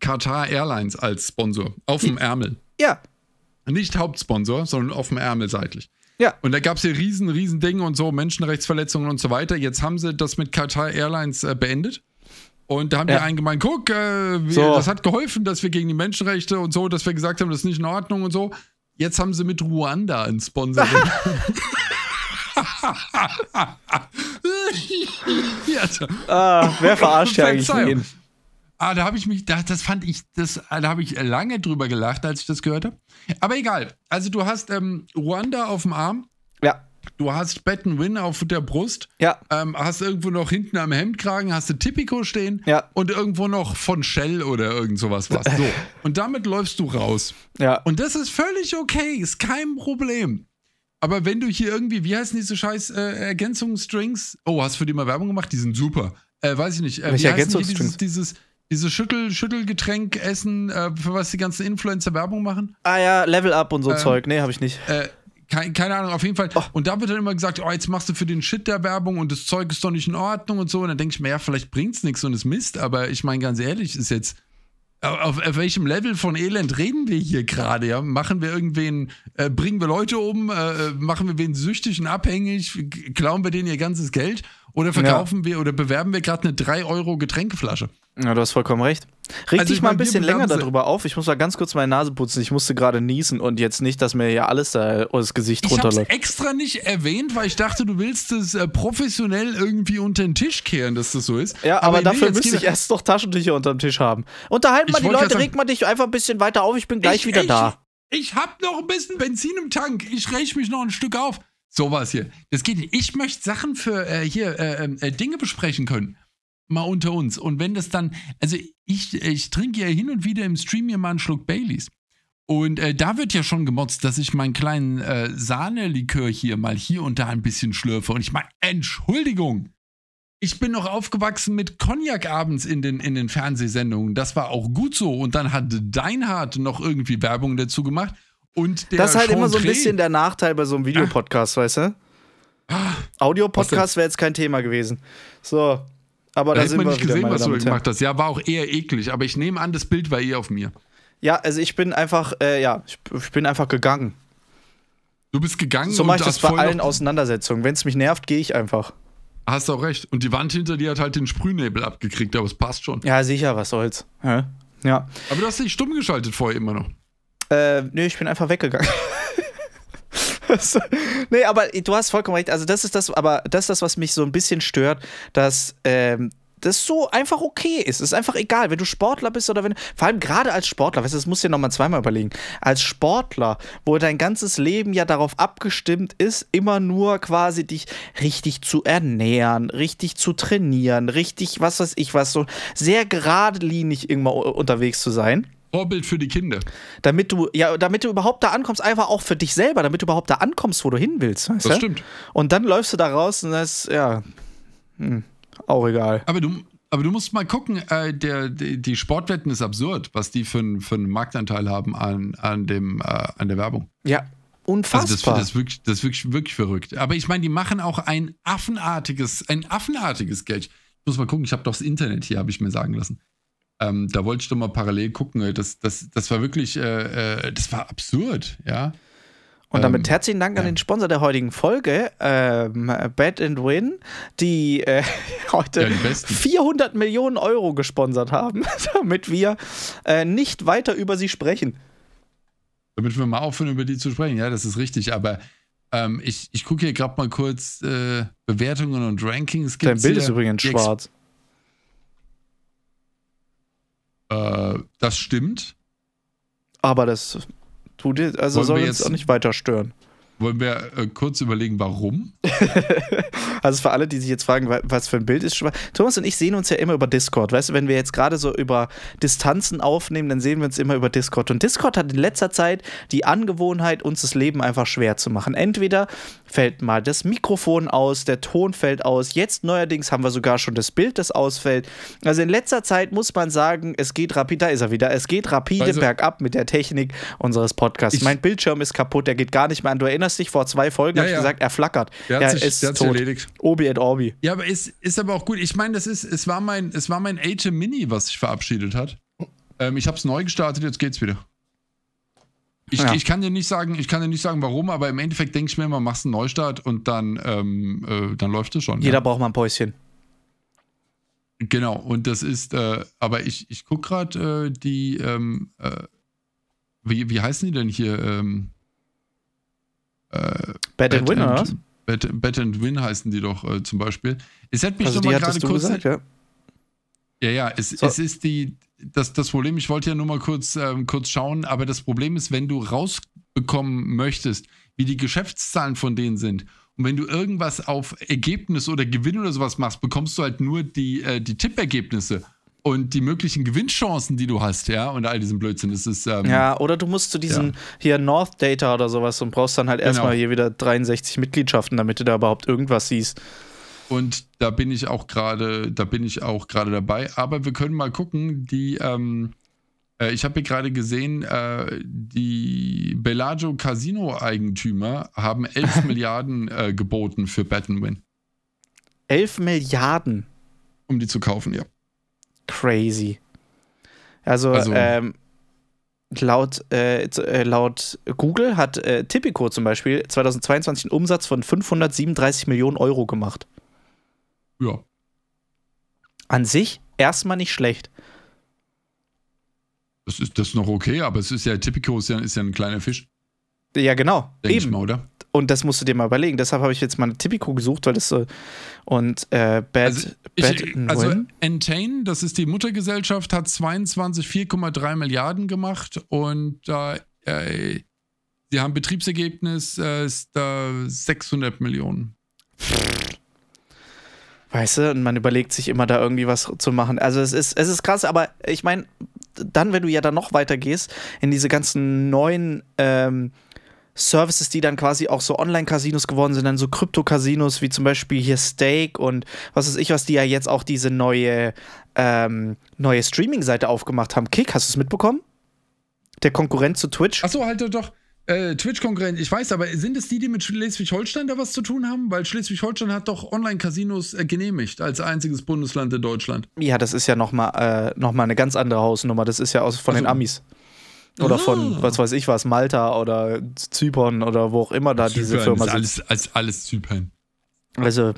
Qatar Airlines als Sponsor auf dem Ärmel. Ja. Nicht Hauptsponsor, sondern auf dem Ärmel seitlich. Ja. Und da gab es hier riesen, riesen Dinge und so, Menschenrechtsverletzungen und so weiter. Jetzt haben sie das mit Qatar Airlines äh, beendet. Und da haben Ja. die einen gemeint, guck, äh, wir, So. das hat geholfen, dass wir gegen die Menschenrechte und so, dass wir gesagt haben, das ist nicht in Ordnung und so. Jetzt haben sie mit Ruanda ein Sponsoring. ja, Ah, wer verarscht ja eigentlich Verzeihung. Ah, da habe ich mich, da, das fand ich, das, da habe ich lange drüber gelacht, als ich das gehört habe. Aber egal. Also du hast ähm, Ruanda auf dem Arm Ja. du hast Bet Win auf der Brust, Ja. ähm, hast irgendwo noch hinten am Hemdkragen, hast du Tipico stehen Ja. und irgendwo noch von Shell oder irgend sowas was. So. Und damit läufst du raus. Ja. Und das ist völlig okay, ist kein Problem. Aber wenn du hier irgendwie, wie heißen diese scheiß äh, Ergänzungsdrinks? Oh, hast du für die mal Werbung gemacht? Die sind super. Äh, weiß ich nicht. Äh, Welche Ergänzungsdrinks? dieses, dieses, dieses Schüttel, Schüttelgetränk essen, äh, für was die ganzen Influencer Werbung machen? Ah ja, Level Up und so Ähm, Zeug. Nee, habe ich nicht. Äh, kein, keine Ahnung, auf jeden Fall. Und da wird dann immer gesagt, oh, jetzt machst du für den Shit der Werbung und das Zeug ist doch nicht in Ordnung und so. Und dann denke ich mir, ja, vielleicht bringt's nichts und es Mist, aber ich meine ganz ehrlich, ist jetzt. Auf, auf welchem Level von Elend reden wir hier gerade? Ja? Machen wir irgendwen, äh, bringen wir Leute um, äh, machen wir wen süchtig und abhängig, klauen wir denen ihr ganzes Geld oder verkaufen wir oder bewerben wir gerade eine 3 Euro Getränkeflasche? Ja, du hast vollkommen recht. Reg Also dich ich mal ein bisschen länger darüber auf. Ich muss mal ganz kurz meine Nase putzen. Ich musste gerade niesen und jetzt nicht, dass mir ja alles da aus Gesicht Ich runterläuft. extra nicht erwähnt, weil ich dachte, du willst es äh, professionell irgendwie unter den Tisch kehren, dass das so ist. Ja, aber, nee, dafür müsste ich erst noch Taschentücher unterm Tisch haben. Unterhalten mal Ich die Leute, reg mal dich einfach ein bisschen weiter auf. Ich bin gleich Ich- wieder ich, da. Ich hab noch ein bisschen Benzin im Tank. Ich räche mich noch ein Stück auf. Sowas hier. Das geht nicht. Ich möchte Sachen für äh, hier äh, ähm, äh, Dinge besprechen können. Mal unter uns. Und wenn das dann, also ich, ich trinke ja hin und wieder im Stream hier mal einen Schluck Baileys. Und äh, da wird ja schon gemotzt, dass ich meinen kleinen äh, Sahnelikör hier mal hier und da ein bisschen schlürfe. Und ich meine, Entschuldigung. Ich bin noch aufgewachsen mit Cognac abends in den, in den Fernsehsendungen. Das war auch gut so. Und dann hat Deinhard noch irgendwie Werbung dazu gemacht. Und der Das ist halt immer so ein bisschen der Nachteil bei so einem Videopodcast, weißt du? Ah. Audio-Podcast wäre jetzt kein Thema gewesen. So. Aber da Da hätte man nicht wieder, gesehen, was du gemacht hast. Ja, war auch eher eklig. Aber ich nehme an, das Bild war eher auf mir. Ja, also ich bin einfach, äh, ja, ich, ich bin einfach gegangen. Du bist gegangen So mache ich das bei allen Auseinandersetzungen. Wenn es mich nervt, gehe ich einfach. Hast auch recht. Und die Wand hinter dir hat halt den Sprühnebel abgekriegt, aber es passt schon. Ja, sicher, was soll's. Ja. Aber du hast dich stumm geschaltet vorher immer noch. Äh, nö, ich bin einfach weggegangen. nee, aber du hast vollkommen recht. Also, das ist das, aber das ist das, was mich so ein bisschen stört, dass ähm, das so einfach okay ist. Es ist einfach egal, wenn du Sportler bist oder wenn. Vor allem gerade als Sportler, weißt du, das musst du dir nochmal zweimal überlegen. Als Sportler, wo dein ganzes Leben ja darauf abgestimmt ist, immer nur quasi dich richtig zu ernähren, richtig zu trainieren, richtig, was weiß ich, was so sehr geradlinig irgendwann unterwegs zu sein Vorbild für die Kinder. damit du ja damit du überhaupt da ankommst einfach auch für dich selber damit du überhaupt da ankommst wo du hin willst Das du? stimmt. und dann läufst du da raus und das ist ja hm, auch egal Aber du, aber du musst mal gucken, äh, der, die, die Sportwetten ist absurd, was die für, einen- für einen Marktanteil haben an, an, dem, äh, an der Werbung. ja Also unfassbar das, das, ist wirklich, das ist wirklich, wirklich verrückt. Aber ich meine, die machen auch ein affenartiges, ein affenartiges Geld. Ich muss mal gucken, ich habe doch das Internet hier, habe ich mir sagen lassen. Ähm, da wollte ich doch mal parallel gucken. Das, das, das war wirklich, äh, äh, das war absurd, ja. und damit ähm, herzlichen Dank an ja. den Sponsor der heutigen Folge ähm, Bet and Win die äh, heute Ja, die besten. 400 Millionen Euro gesponsert haben damit wir äh, nicht weiter über sie sprechen Damit wir mal aufhören, über die zu sprechen. Ja, das ist richtig. Aber ähm, ich, ich gucke hier gerade mal kurz äh, Bewertungen und Rankings. dein Bild hier. ist übrigens schwarz Äh, das stimmt. aber das tut dir also Wollen soll uns jetzt- auch nicht weiter stören Wollen wir äh, kurz überlegen, warum? Also für alle, die sich jetzt fragen, wa- was für ein Bild ist. Thomas und ich sehen uns ja immer über Discord. Weißt du, wenn wir jetzt gerade so über Distanzen aufnehmen, dann sehen wir uns immer über Discord. Und Discord hat in letzter Zeit die Angewohnheit, uns das Leben einfach schwer zu machen. Entweder fällt mal das Mikrofon aus, der Ton fällt aus. Jetzt neuerdings haben wir sogar schon das Bild, das ausfällt. Also in letzter Zeit muss man sagen, es geht rapide, da ist er wieder, es geht rapide Also- bergab mit der Technik unseres Podcasts. Ich- mein Bildschirm ist kaputt, der geht gar nicht mehr an. Du erinnerst dich, vor zwei Folgen Ja, habe ich ja. gesagt, er flackert. Der hat er sich, ist der tot. erledigt. Obi et Orbi. Ja, aber ist, ist aber auch gut. Ich meine, das ist, es war mein, es war mein Atem Mini, was sich verabschiedet hat. Ähm, ich habe es neu gestartet, jetzt geht's wieder. Ich, Ja. ich kann dir nicht sagen, ich kann dir nicht sagen, warum, aber im Endeffekt denke ich mir immer, machst einen Neustart und dann, ähm, äh, dann läuft es schon. Jeder ja. braucht mal ein Päuschen. Genau. Und das ist, äh, aber ich, ich gucke gerade äh, die, ähm, äh, wie, wie heißen die denn hier? Ähm, äh, Bad and Win, oder was? Bet, Bet and Win heißen die doch äh, zum Beispiel. Es hat mich Also die mal gerade kurz. gesagt, ja? Ja, ja, es, So. es ist die, das, das Problem, ich wollte ja nur mal kurz, ähm, kurz schauen, aber das Problem ist, wenn du rausbekommen möchtest, wie die Geschäftszahlen von denen sind Und wenn du irgendwas auf Ergebnis oder Gewinn oder sowas machst, bekommst du halt nur die, äh, die Tippergebnisse und die möglichen Gewinnchancen, die du hast, ja, und all diesen Blödsinn. Das ist, ähm, ja, oder du musst zu diesen ja. hier North Data oder sowas und brauchst dann halt erstmal genau. hier wieder 63 Mitgliedschaften, damit du da überhaupt irgendwas siehst. Und da bin ich auch gerade, da bin ich auch gerade dabei. Aber wir können mal gucken, die, ähm, äh, ich habe hier gerade gesehen, äh, die Bellagio Casino-Eigentümer haben 11 Milliarden äh, geboten für Bet Win. 11 Milliarden? Um die zu kaufen, ja. Crazy. Also, also ähm, laut, äh, äh laut Google hat äh, Tipico zum Beispiel 2022 einen Umsatz von 537 Millionen Euro gemacht. Ja. An sich erstmal nicht schlecht. Das ist das noch okay, aber es ist ja, Tipico ist ja, ist ja ein kleiner Fisch. Ja, genau. Denk Eben. Ich mal, oder? Und das musst du dir mal überlegen. Deshalb habe ich jetzt mal Tipico gesucht, weil das so. Und äh, Bad, also, Bad ich, also Entain, das ist die Muttergesellschaft, hat 22 4,3 Milliarden gemacht und äh, sie haben Betriebsergebnis äh, ist da 600 Millionen. Weißt du, und man überlegt sich immer da irgendwie was zu machen. Also es ist, es ist krass, aber ich meine, dann, wenn du ja dann noch weiter gehst, in diese ganzen neuen ähm, Services, die dann quasi auch so Online-Casinos geworden sind, dann so Krypto-Casinos wie zum Beispiel hier Stake und was weiß ich was, die ja jetzt auch diese neue, ähm, neue Streaming-Seite aufgemacht haben. Kick, hast du es mitbekommen? Der Konkurrent zu Twitch. Achso, halt doch. Äh, Twitch-Konkurrent, ich weiß, aber sind es die, die mit Schleswig-Holstein da was zu tun haben? Weil Schleswig-Holstein hat doch Online-Casinos äh, genehmigt als einziges Bundesland in Deutschland. Ja, das ist ja nochmal äh, noch eine ganz andere Hausnummer. Das ist ja aus, von also, den Amis. Oder ah. von, was weiß ich was, Malta oder Zypern oder wo auch immer da Zypern diese Firma ist. Alles, alles, alles Zypern. Also.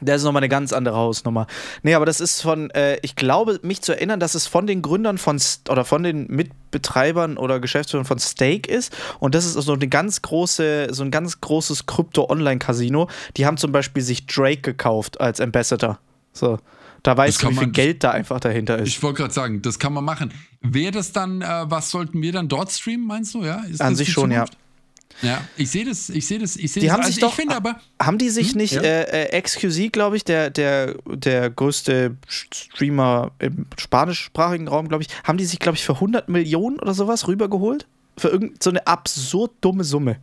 Das ist nochmal eine ganz andere Hausnummer. Nee, aber das ist von, äh, ich glaube, mich zu erinnern, dass es von den Gründern von oder von den Mitbetreibern oder Geschäftsführern von Stake ist. Und das ist so eine ganz große, so ein ganz großes Krypto-Online-Casino. Die haben zum Beispiel sich Drake gekauft als Ambassador. So. Da weißt du, wie viel man, Geld da einfach dahinter ist. Ich wollte gerade sagen, das kann man machen. Wäre das dann, äh, was sollten wir dann dort streamen, meinst du? Ja? Ist An sich schon, ja. Ja, ich sehe das, ich sehe das, ich sehe das. Haben also sich doch, finde aber, haben die sich hm, nicht, ja. äh, äh XQC, glaube ich, der, der, der größte Streamer im spanischsprachigen Raum, glaube ich, haben die sich, glaube ich, für 100 Millionen oder sowas rübergeholt? Für irgendeine so absurd dumme Summe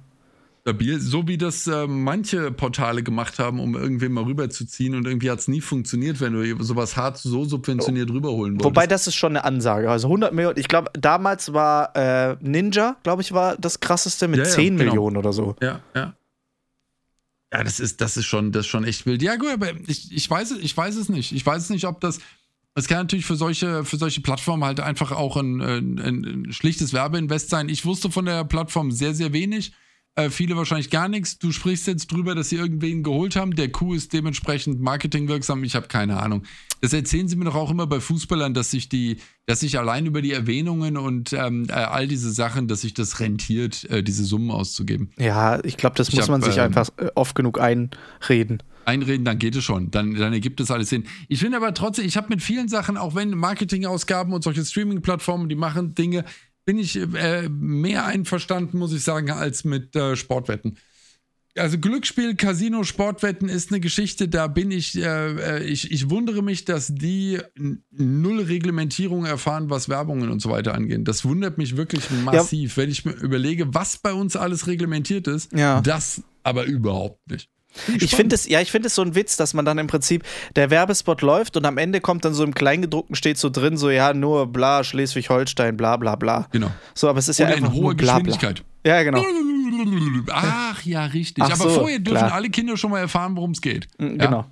stabil, so wie das äh, manche Portale gemacht haben, um irgendwen mal rüberzuziehen und irgendwie hat es nie funktioniert, wenn du sowas hart so subventioniert rüberholen wolltest. Wobei das ist schon eine Ansage, also 100 Millionen, ich glaube damals war äh, Ninja, glaube ich, war das krasseste mit ja, 10 ja, genau. Millionen oder so. Ja, ja. Ja, das ist, das ist schon, das ist schon echt wild. Ja, gut, aber ich, ich, weiß, ich weiß es nicht. Ich weiß es nicht, ob das. Es kann natürlich für solche, für solche Plattformen halt einfach auch ein, ein, ein schlichtes Werbeinvest sein. Ich wusste von der Plattform sehr, sehr wenig. Äh, viele wahrscheinlich gar nichts. Du sprichst jetzt drüber, dass sie irgendwen geholt haben. Der Coup ist dementsprechend marketingwirksam. Ich habe keine Ahnung. Das erzählen sie mir doch auch immer bei Fußballern, dass sich die, dass sich allein über die Erwähnungen und ähm, äh, all diese Sachen, dass sich das rentiert, äh, diese Summen auszugeben. Ja, ich glaube, das ich muss hab, man sich ähm, einfach äh, oft genug einreden einreden, dann geht es schon. Dann, dann ergibt es alles Sinn. Ich finde aber trotzdem, ich habe mit vielen Sachen, auch wenn Marketingausgaben und solche Streaming-Plattformen, die machen Dinge, bin ich äh, mehr einverstanden, muss ich sagen, als mit äh, Sportwetten. Also Glücksspiel, Casino, Sportwetten ist eine Geschichte, da bin ich, äh, äh ich, ich wundere mich, dass die null Reglementierung erfahren, was Werbungen und so weiter angeht. Das wundert mich wirklich massiv, ja. wenn ich mir überlege, was bei uns alles reglementiert ist. Ja. Das aber überhaupt nicht. Ich finde es, ja, ich finde es so ein Witz, dass man dann im Prinzip der Werbespot läuft und am Ende kommt dann so im Kleingedruckten steht so drin, so ja, nur bla, Schleswig-Holstein, bla bla bla. Genau. So, aber es ist Oder ja einfach in hoher bla, Geschwindigkeit. Bla. Ja, genau. Ach ja, richtig. Ach aber so, vorher dürfen klar. alle Kinder schon mal erfahren, worum es geht. Mhm, genau. Ja.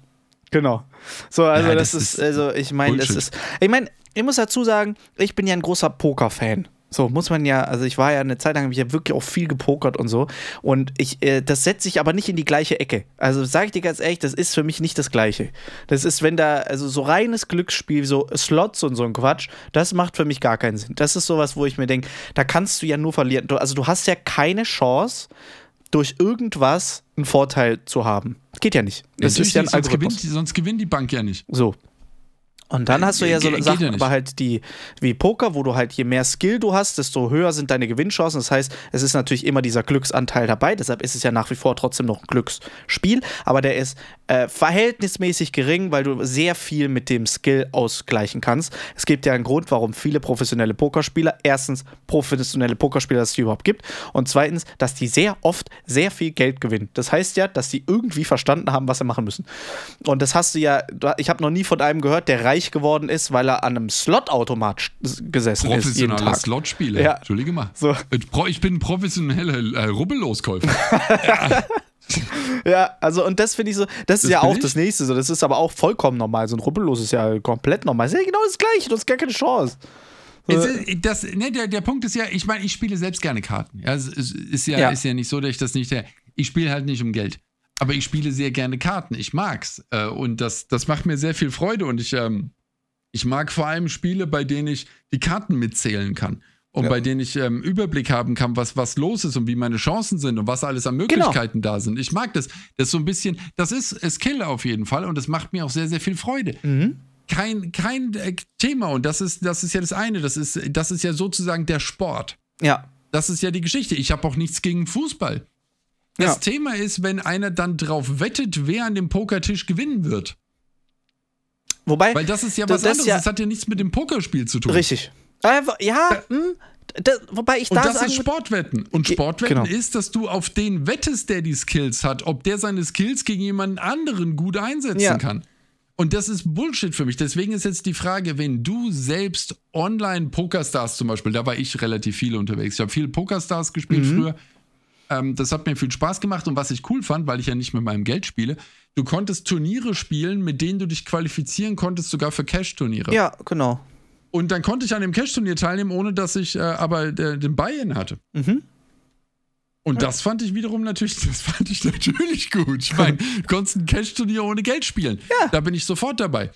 Genau. So, also ja, das, das, ist, also ich meine, das ist, ich meine, ich muss dazu sagen, ich bin ja ein großer Poker-Fan. So muss man ja, also ich war ja eine Zeit lang, habe ich ja wirklich auch viel gepokert und so. Und ich, äh, das setzt sich aber nicht in die gleiche Ecke. Also sage ich dir ganz ehrlich, das ist für mich nicht das Gleiche. Das ist, wenn da, also so reines Glücksspiel, so Slots und so ein Quatsch, das macht für mich gar keinen Sinn. Das ist sowas, wo ich mir denke, da kannst du ja nur verlieren. Du, also du hast ja keine Chance, durch irgendwas einen Vorteil zu haben. Geht ja nicht. Das ja, ist ja ein sonst gewinnt, sonst gewinnt die Bank ja nicht. So. Und dann hast du ja so Ge- Sachen, aber halt die, wie Poker, wo du halt, je mehr Skill du hast, desto höher sind deine Gewinnchancen. Das heißt, es ist natürlich immer dieser Glücksanteil dabei. Deshalb ist es ja nach wie vor trotzdem noch ein Glücksspiel. Aber der ist äh, verhältnismäßig gering, weil du sehr viel mit dem Skill ausgleichen kannst. Es gibt ja einen Grund, warum viele professionelle Pokerspieler, erstens professionelle Pokerspieler, dass es die überhaupt gibt. Und zweitens, dass die sehr oft sehr viel Geld gewinnen. Das heißt ja, dass die irgendwie verstanden haben, was sie machen müssen. Und das hast du ja, ich habe noch nie von einem gehört, der reich geworden ist, weil er an einem Slotautomat gesessen ist. Professioneller. Slotspieler. Ja. Entschuldige mal. So. Äh, Ich bin ein professioneller äh, Rubbelloskäufer. Ja, also und das finde ich so, das ist Das ja bin auch ich. das nächste, so, das ist aber auch vollkommen normal. So ein Rubbellos ist ja komplett normal. Das ist ja genau das gleiche, du hast gar keine Chance. Ist, das, ne, der, der Punkt ist ja, ich meine, ich spiele selbst gerne Karten. Ja, es, es ist, ja, Ja. ist ja nicht so, dass ich das nicht. Ich spiele halt nicht um Geld. Aber ich spiele sehr gerne Karten. Ich mag's. Äh, und das, das macht mir sehr viel Freude. Und ich, ähm, ich mag vor allem Spiele, bei denen ich die Karten mitzählen kann. Und Ja. bei denen ich ähm, Überblick haben kann, was, was los ist und wie meine Chancen sind und was alles an Genau. Möglichkeiten da sind. Ich mag das. Das ist so ein bisschen, das ist Skill auf jeden Fall und das macht mir auch sehr, sehr viel Freude Mhm. kein, kein äh, Thema. Und das ist, das ist ja das eine. Das ist, das ist ja sozusagen der Sport. Ja, Das ist ja die Geschichte. Ich habe auch nichts gegen Fußball. Das Ja. Thema ist, wenn einer dann drauf wettet, wer an dem Pokertisch gewinnen wird. wobei, Weil das ist ja was das anderes. ja- das hat ja nichts mit dem Pokerspiel zu tun. richtig. Ja, hm, das, wobei ich Und da das sagen ist Sportwetten. Und Sportwetten genau. ist, dass du auf den wettest, der die Skills hat, ob der seine Skills gegen jemanden anderen gut einsetzen Ja. kann. Und das ist Bullshit für mich. Deswegen ist jetzt die Frage, wenn du selbst online Pokerstars zum Beispiel, da war ich relativ viel unterwegs. Ich habe viele Pokerstars gespielt Mhm. früher. Ähm, das hat mir viel Spaß gemacht und was ich cool fand, weil ich ja nicht mit meinem Geld spiele, du konntest Turniere spielen, mit denen du dich qualifizieren konntest, sogar für Cash-Turniere. Ja, genau. Und dann konnte ich an dem Cash-Turnier teilnehmen, ohne dass ich äh, aber äh, den Buy-in hatte. Mhm. Und das fand ich wiederum natürlich, das fand ich natürlich gut. Ich meine, du konntest ein Cash-Turnier ohne Geld spielen. Ja. Da bin ich sofort dabei.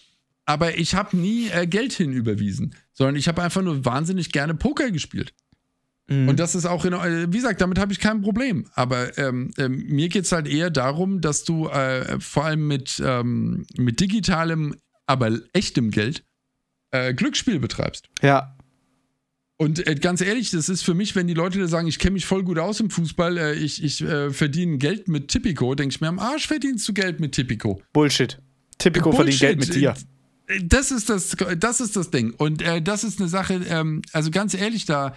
Aber ich habe nie äh, Geld hinüberwiesen, sondern ich habe einfach nur wahnsinnig gerne Poker gespielt. Mhm. Und das ist auch, in, äh, wie gesagt, damit habe ich kein Problem. Aber ähm, ähm, mir geht es halt eher darum, dass du äh, vor allem mit, ähm, mit digitalem, aber echtem Geld äh, Glücksspiel betreibst. ja, Und äh, ganz ehrlich, das ist für mich, wenn die Leute da sagen, ich kenne mich voll gut aus im Fußball, äh, ich, ich äh, verdiene Geld mit Tipico, denke ich mir, am Arsch verdienst du Geld mit Tipico. Bullshit. Typico verdient Bullshit. Geld mit dir. Äh, Das ist das, das ist das Ding. Und äh, das ist eine Sache, ähm, also ganz ehrlich, da,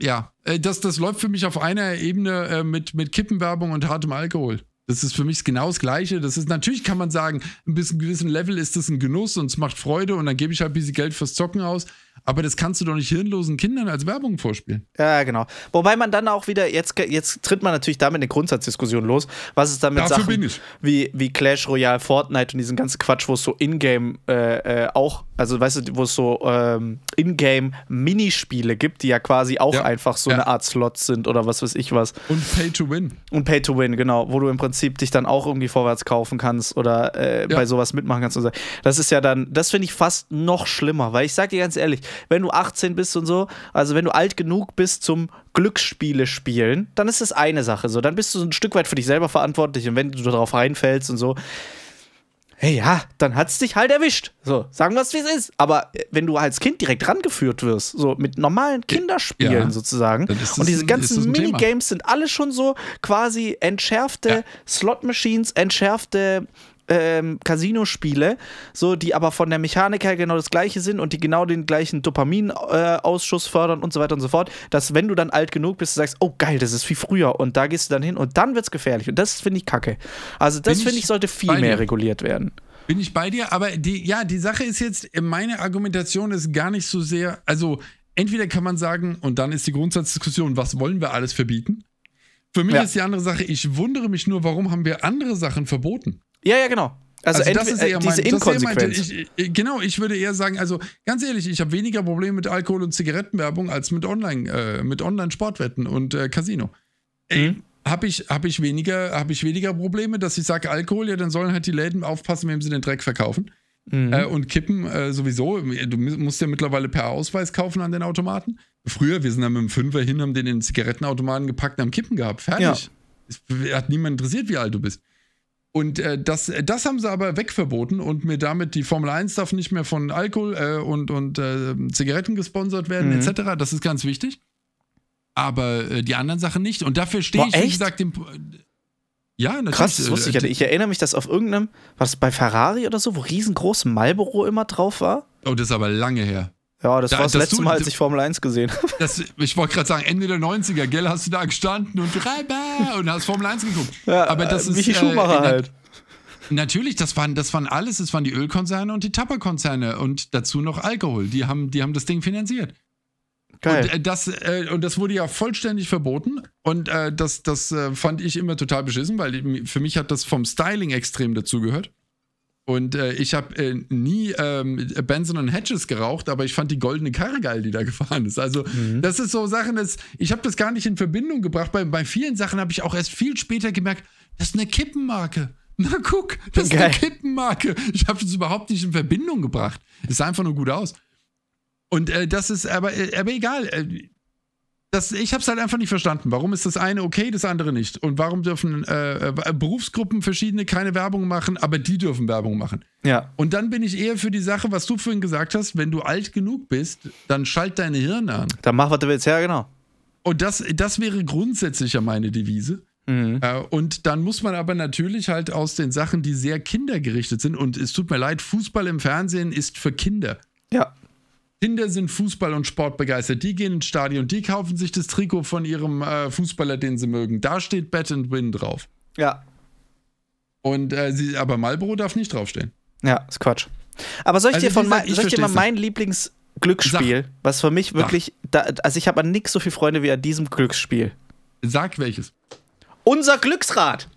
ja, äh, das, das läuft für mich auf einer Ebene äh, mit, mit Kippenwerbung und hartem Alkohol. Das ist für mich genau das Gleiche. Das ist natürlich, kann man sagen, ein bisschen gewissen Level ist das ein Genuss und es macht Freude und dann gebe ich halt ein bisschen Geld fürs Zocken aus. Aber das kannst du doch nicht hirnlosen Kindern als Werbung vorspielen. Ja, genau. Wobei man dann auch wieder, jetzt, jetzt tritt man natürlich damit eine Grundsatzdiskussion los. Was ist dann mit Dafür Sachen bin ich. Wie, wie Clash Royale, Fortnite und diesen ganzen Quatsch, wo es so Ingame äh, äh, auch, also weißt du, wo es so ähm, Ingame-Minispiele gibt, die ja quasi auch Ja. einfach so Ja. eine Art Slots sind oder was weiß ich was. Und Pay to Win. Und Pay to Win, genau, wo du im Prinzip dich dann auch irgendwie vorwärts kaufen kannst oder äh, Ja. bei sowas mitmachen kannst. Und so. Das ist ja dann, das finde ich fast noch schlimmer, weil ich sag dir ganz ehrlich, wenn du 18 bist und so, also wenn du alt genug bist zum Glücksspiele spielen, dann ist das eine Sache so. Dann bist du so ein Stück weit für dich selber verantwortlich und wenn du darauf reinfällst und so, hey ja, dann hat's dich halt erwischt. So, sagen wir es, wie es ist. Aber äh, wenn du als Kind direkt rangeführt wirst, so mit normalen Kinderspielen Ja, sozusagen, und diese ein- ganzen ein Thema. Minigames sind alle schon so quasi entschärfte Ja. Slot-Machines, entschärfte ähm, Casino-Spiele, so die aber von der Mechanik her genau das gleiche sind und die genau den gleichen Dopaminausschuss fördern und so weiter und so fort, dass wenn du dann alt genug bist, du sagst, oh geil, das ist wie früher und da gehst du dann hin und dann wird's gefährlich und das finde ich kacke. Also das finde ich sollte viel mehr reguliert werden. Bin ich bei dir, aber die, ja, die Sache ist jetzt, meine Argumentation ist gar nicht so sehr, also entweder kann man sagen, und dann ist die Grundsatzdiskussion, was wollen wir alles verbieten? Für mich Ja. ist die andere Sache, ich wundere mich nur, warum haben wir andere Sachen verboten? Ja, ja, genau. Also, das entweder, ist eher äh, mein, diese das ist eher mein- Inkonsequenz. ich, genau, ich würde eher sagen, also ganz ehrlich, ich habe weniger Probleme mit Alkohol und Zigarettenwerbung als mit Online, äh, mit Online-Sportwetten und äh, Casino. Mhm. Habe ich, hab ich, weniger, hab ich weniger Probleme, dass ich sage, Alkohol, ja, dann sollen halt die Läden aufpassen, wem sie den Dreck verkaufen. Mhm. Äh, und Kippen äh, sowieso. Du musst ja mittlerweile per Ausweis kaufen an den Automaten. Früher, wir sind dann mit dem Fünfer hin, haben den in den Zigarettenautomaten gepackt und haben Kippen gehabt. Fertig. Es hat niemand interessiert, wie alt du bist. Und äh, das, das haben sie aber wegverboten und mir damit die Formel 1 darf nicht mehr von Alkohol äh, und, und äh, Zigaretten gesponsert werden, Mhm. etc. Das ist ganz wichtig. Aber äh, die anderen Sachen nicht. Und dafür stehe ich, wie echt? gesagt, dem. Ja, natürlich. Krass, das wusste ich ja äh. Ich erinnere mich, dass auf irgendeinem, was bei Ferrari oder so, wo riesengroß Marlboro immer drauf war. Oh, das ist aber lange her. Ja, das Da- war das letzte du- Mal, als ich Formel 1 gesehen habe. Das, ich wollte gerade sagen, Ende der 90er, gell, hast du da gestanden und Reiber und hast Formel 1 geguckt. aber das äh, ist. Michi Schumacher in der- halt. Natürlich, das waren, das waren alles, das waren die Ölkonzerne und die Tabakkonzerne und dazu noch Alkohol. Die haben, die haben das Ding finanziert. Geil. Und, äh, das, äh, und das wurde ja vollständig verboten. Und äh, das, das äh, fand ich immer total beschissen, weil für mich hat das vom Styling extrem dazugehört. Und äh, ich habe äh, nie ähm, Benson und Hedges geraucht, aber ich fand die goldene Karre geil, die da gefahren ist. Also, das ist so Sachen, das, ich habe das gar nicht in Verbindung gebracht. Bei, bei vielen Sachen habe ich auch erst viel später gemerkt, das ist eine Kippenmarke. Na guck, das ist Geil. eine Kippenmarke. Ich habe das überhaupt nicht in Verbindung gebracht. Es sah einfach nur gut aus. Und äh, das ist aber, äh, aber egal. Das, ich habe es halt einfach nicht verstanden. Warum ist das eine okay, das andere nicht? Und warum dürfen äh, äh, Berufsgruppen verschiedene keine Werbung machen, aber die dürfen Werbung machen? Ja. Und dann bin ich eher für die Sache, was du vorhin gesagt hast, wenn du alt genug bist, dann schalt deine Hirn an. Dann mach, was du willst. Ja, genau. Und das, das wäre grundsätzlich ja meine Devise. Mhm. Äh, und dann muss man aber natürlich halt aus den Sachen, die sehr kindergerichtet sind, und es tut mir leid, Fußball im Fernsehen ist für Kinder. Ja. Kinder sind Fußball und Sport begeistert. Die gehen ins Stadion, die kaufen sich das Trikot von ihrem äh, Fußballer, den sie mögen. Da steht Bet and Win drauf. Ja. Und äh, sie, aber Marlboro darf nicht draufstehen. Ja, ist Quatsch. Aber soll ich Also, dir von gesagt, mein, soll ich dir mal mein Lieblingsglücksspiel, was für mich wirklich, da, also ich habe an nix so viele Freunde wie an diesem Glücksspiel. Sag welches. Unser Glücksrad.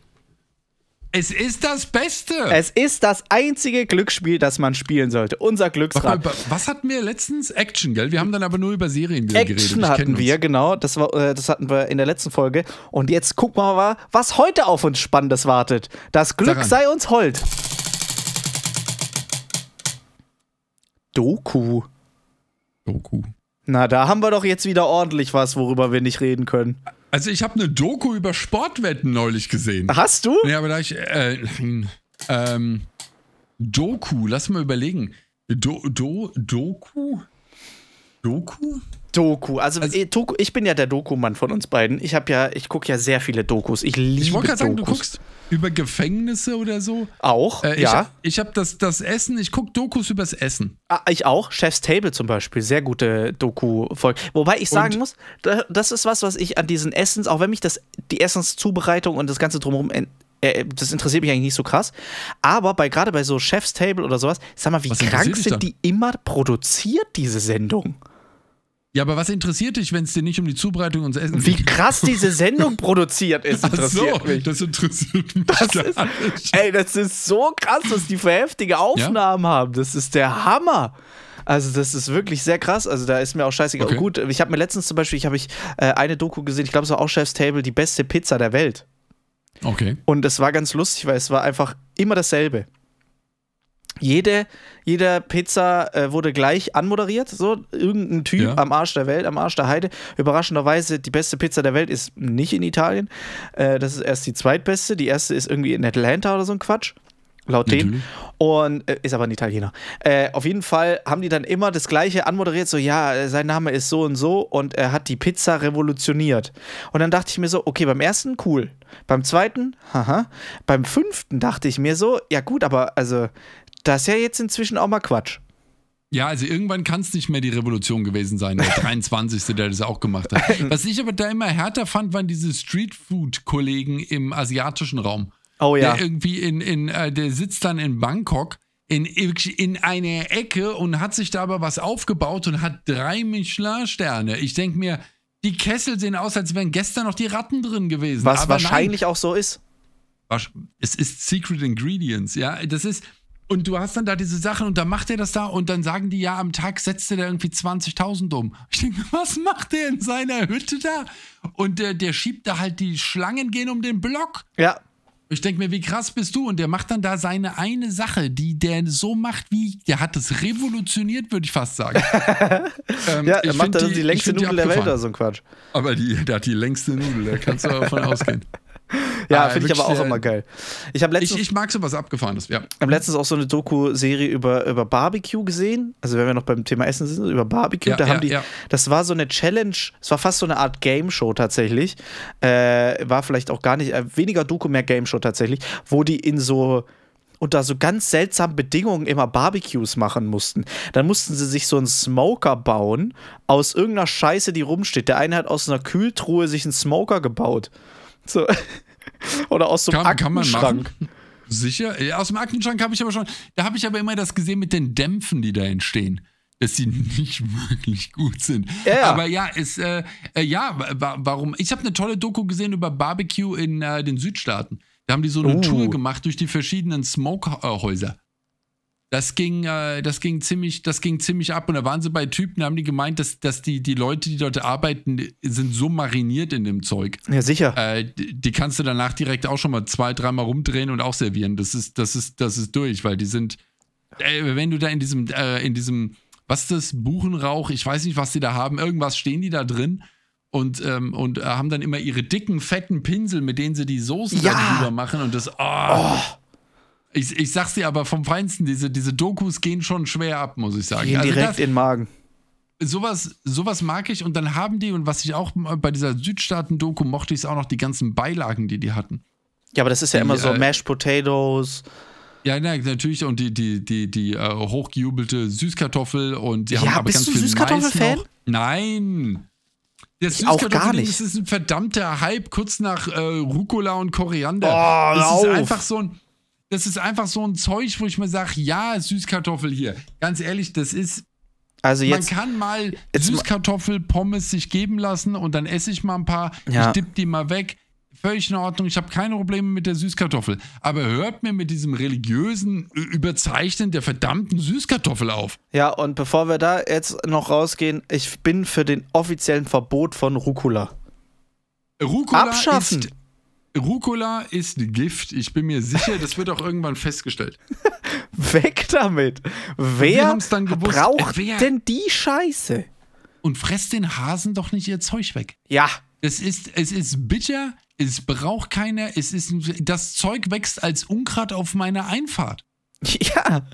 Es ist das Beste. Es ist das einzige Glücksspiel, das man spielen sollte. Unser Glücksrad. was hatten wir letztens? Action, gell? Wir haben dann aber nur über Serien wieder geredet. Action hatten uns. wir, genau. Das, war, äh, das hatten wir in der letzten Folge. Und jetzt gucken wir mal, was heute auf uns Spannendes wartet. Das Glück an. sei uns hold. Doku. Doku. Na, da haben wir doch jetzt wieder ordentlich was, worüber wir nicht reden können. Also ich habe eine Doku über Sportwetten neulich gesehen. Hast du? Ja, aber da ich, äh, ähm, Doku, lass mal überlegen. Do, do, Doku? Doku? Doku. Also, Also- eh, Doku, ich bin ja der Doku-Mann von uns beiden. Ich habe ja, ich gucke ja sehr viele Dokus. Ich liebe Ich wollte gerade sagen, du guckst über Gefängnisse oder so. Auch, Äh, ja. Ich, ich habe das, das Essen, ich gucke Dokus übers Essen. Ah, Ich auch. Chef's Table zum Beispiel. Sehr gute Doku-Folge. Wobei ich sagen Und- muss, da- das ist was, was ich an diesen Essens, auch wenn mich das, die Essenszubereitung und das Ganze drumherum, äh, das interessiert mich eigentlich nicht so krass. Aber bei gerade bei so Chef's Table oder sowas, sag mal, wie Was krank sind die immer produziert, diese Sendung? Ja, aber was interessiert dich, wenn es dir nicht um die Zubereitung und Essen Wie krass diese Sendung produziert ist, Ach interessiert so, mich. das interessiert mich Das ist-. Ey, das ist so krass, was die für heftige Aufnahmen haben. Das ist der Hammer. Also das ist wirklich sehr krass. Also da ist mir auch scheißegal. Okay. Gut, ich habe mir letztens zum Beispiel, ich habe ich äh, eine Doku gesehen. Ich glaube, es war auch Chef's Table, die beste Pizza der Welt. Okay. Und es war ganz lustig, weil es war einfach immer dasselbe. Jede, jede Pizza äh, wurde gleich anmoderiert, so irgendein Typ Ja. am Arsch der Welt, am Arsch der Heide. Überraschenderweise, die beste Pizza der Welt ist nicht in Italien. Äh, das ist erst die zweitbeste. Die erste ist irgendwie in Atlanta oder so ein Quatsch. Laut denen. Natürlich. Und äh, ist aber ein Italiener. Äh, auf jeden Fall haben die dann immer das gleiche anmoderiert, so ja, äh, sein Name ist so und so und er hat die Pizza revolutioniert. Und dann dachte ich mir so, okay, beim ersten cool. Beim zweiten, haha. Beim fünften dachte ich mir so, ja gut, aber also das ist ja jetzt inzwischen auch mal Quatsch. Ja, also irgendwann kann es nicht mehr die Revolution gewesen sein, der 23. der das auch gemacht hat. Was ich aber da immer härter fand, waren diese Streetfood-Kollegen im asiatischen Raum. Oh ja. Der irgendwie in, in äh, der sitzt dann in Bangkok in, in einer Ecke und hat sich da aber was aufgebaut und hat drei Michelin-Sterne. Ich denke mir, die Kessel sehen aus, als wären gestern noch die Ratten drin gewesen. Was aber wahrscheinlich auch so ist. Nein, es ist Secret Ingredients, ja. Das ist. Und du hast dann da diese Sachen und dann macht er das da und dann sagen die, ja, am Tag setzt er da irgendwie 20.000 um. Ich denke, was macht der in seiner Hütte da? Und der, der schiebt da halt, die Schlangen gehen um den Block. Ja. Ich denke mir, wie krass bist du? Und der macht dann da seine eine Sache, die der so macht, wie, der hat das revolutioniert, würde ich fast sagen. ähm, Ja, er macht dann die längste ich find Nudel der Welt oder so ein Quatsch. Aber die, der hat die längste Nudel, da kannst du davon ausgehen. Ja, Ah, finde ich aber auch wirklich, immer äh, geil. Ich habe Ich, letztens, ich mag sowas Abgefahrenes, ja. hab letztens auch so eine Doku-Serie über, über Barbecue gesehen. Also, wenn wir noch beim Thema Essen sind, über Barbecue. Ja, da ja, haben die, ja. das war so eine Challenge, es war fast so eine Art Game-Show tatsächlich. Äh, war vielleicht auch gar nicht, äh, weniger Doku, mehr Game-Show tatsächlich, wo die in so unter so ganz seltsamen Bedingungen immer Barbecues machen mussten. Dann mussten sie sich so einen Smoker bauen aus irgendeiner Scheiße, die rumsteht. Der eine hat aus einer Kühltruhe sich einen Smoker gebaut. So. Oder aus so einem Kann, kann Aktenschrank. machen. Sicher. Ja, Aus dem Aktenschrank habe ich aber schon, da habe ich aber immer das gesehen mit den Dämpfen, die da entstehen. Dass die nicht wirklich gut sind. Ja. Aber ja, ist, äh, äh, ja, wa warum? Ich habe eine tolle Doku gesehen über Barbecue in äh, den Südstaaten. Da haben die so eine Oh. Tour gemacht durch die verschiedenen Smokehäuser. Das ging, äh, das ging ziemlich, das ging ziemlich ab. Und da waren sie bei Typen, da haben die gemeint, dass, dass die, die Leute, die dort arbeiten, sind so mariniert in dem Zeug. Ja, sicher. Äh, die, die kannst du danach direkt auch schon mal zwei, dreimal rumdrehen und auch servieren. Das ist, das ist, das ist durch, weil die sind, äh, wenn du da in diesem, äh, in diesem, was ist das, Buchenrauch, ich weiß nicht, was die da haben, irgendwas stehen die da drin und, ähm, und äh, haben dann immer ihre dicken, fetten Pinsel, mit denen sie die Soßen Ja. da drüber machen und das, oh. Ich, ich sag's dir aber vom Feinsten, diese, diese Dokus gehen schon schwer ab, muss ich sagen. Gehen Also direkt das, in den Magen. sowas, sowas mag ich und dann haben die, und was ich auch bei dieser Südstaaten-Doku mochte ich es auch noch, die ganzen Beilagen, die die hatten. Ja, aber das ist ja Die, immer so äh, Mashed Potatoes. Ja, na, natürlich, und die, die, die, die äh, hochgejubelte Süßkartoffel und die Ja, haben aber bist ganz du viel Süßkartoffel-Fan? Mais noch. Nein! Das Ich auch gar nicht. Das ist ein verdammter Hype kurz nach äh, Rucola und Koriander. Oh, das ist einfach so ein. Das ist einfach so ein Zeug, wo ich mir sage, ja, Süßkartoffel hier. Ganz ehrlich, das ist Also jetzt, man kann mal jetzt ma- Süßkartoffelpommes sich geben lassen und dann esse ich mal ein paar. Ja. Ich dipp die mal weg. Völlig in Ordnung. Ich habe keine Probleme mit der Süßkartoffel. Aber hört mir mit diesem religiösen Überzeichnen der verdammten Süßkartoffel auf. ja, und bevor wir da jetzt noch rausgehen, ich bin für den offiziellen Verbot von Rucola. Rucola Abschaffen. ist. Rucola ist Gift. Ich bin mir sicher, das wird auch irgendwann festgestellt. Weg damit. Wer braucht Wer- denn die Scheiße? Und fresst den Hasen doch nicht ihr Zeug weg. Ja, Es ist, es ist bitter, es braucht keiner, es ist, das Zeug wächst als Unkraut auf meiner Einfahrt. ja.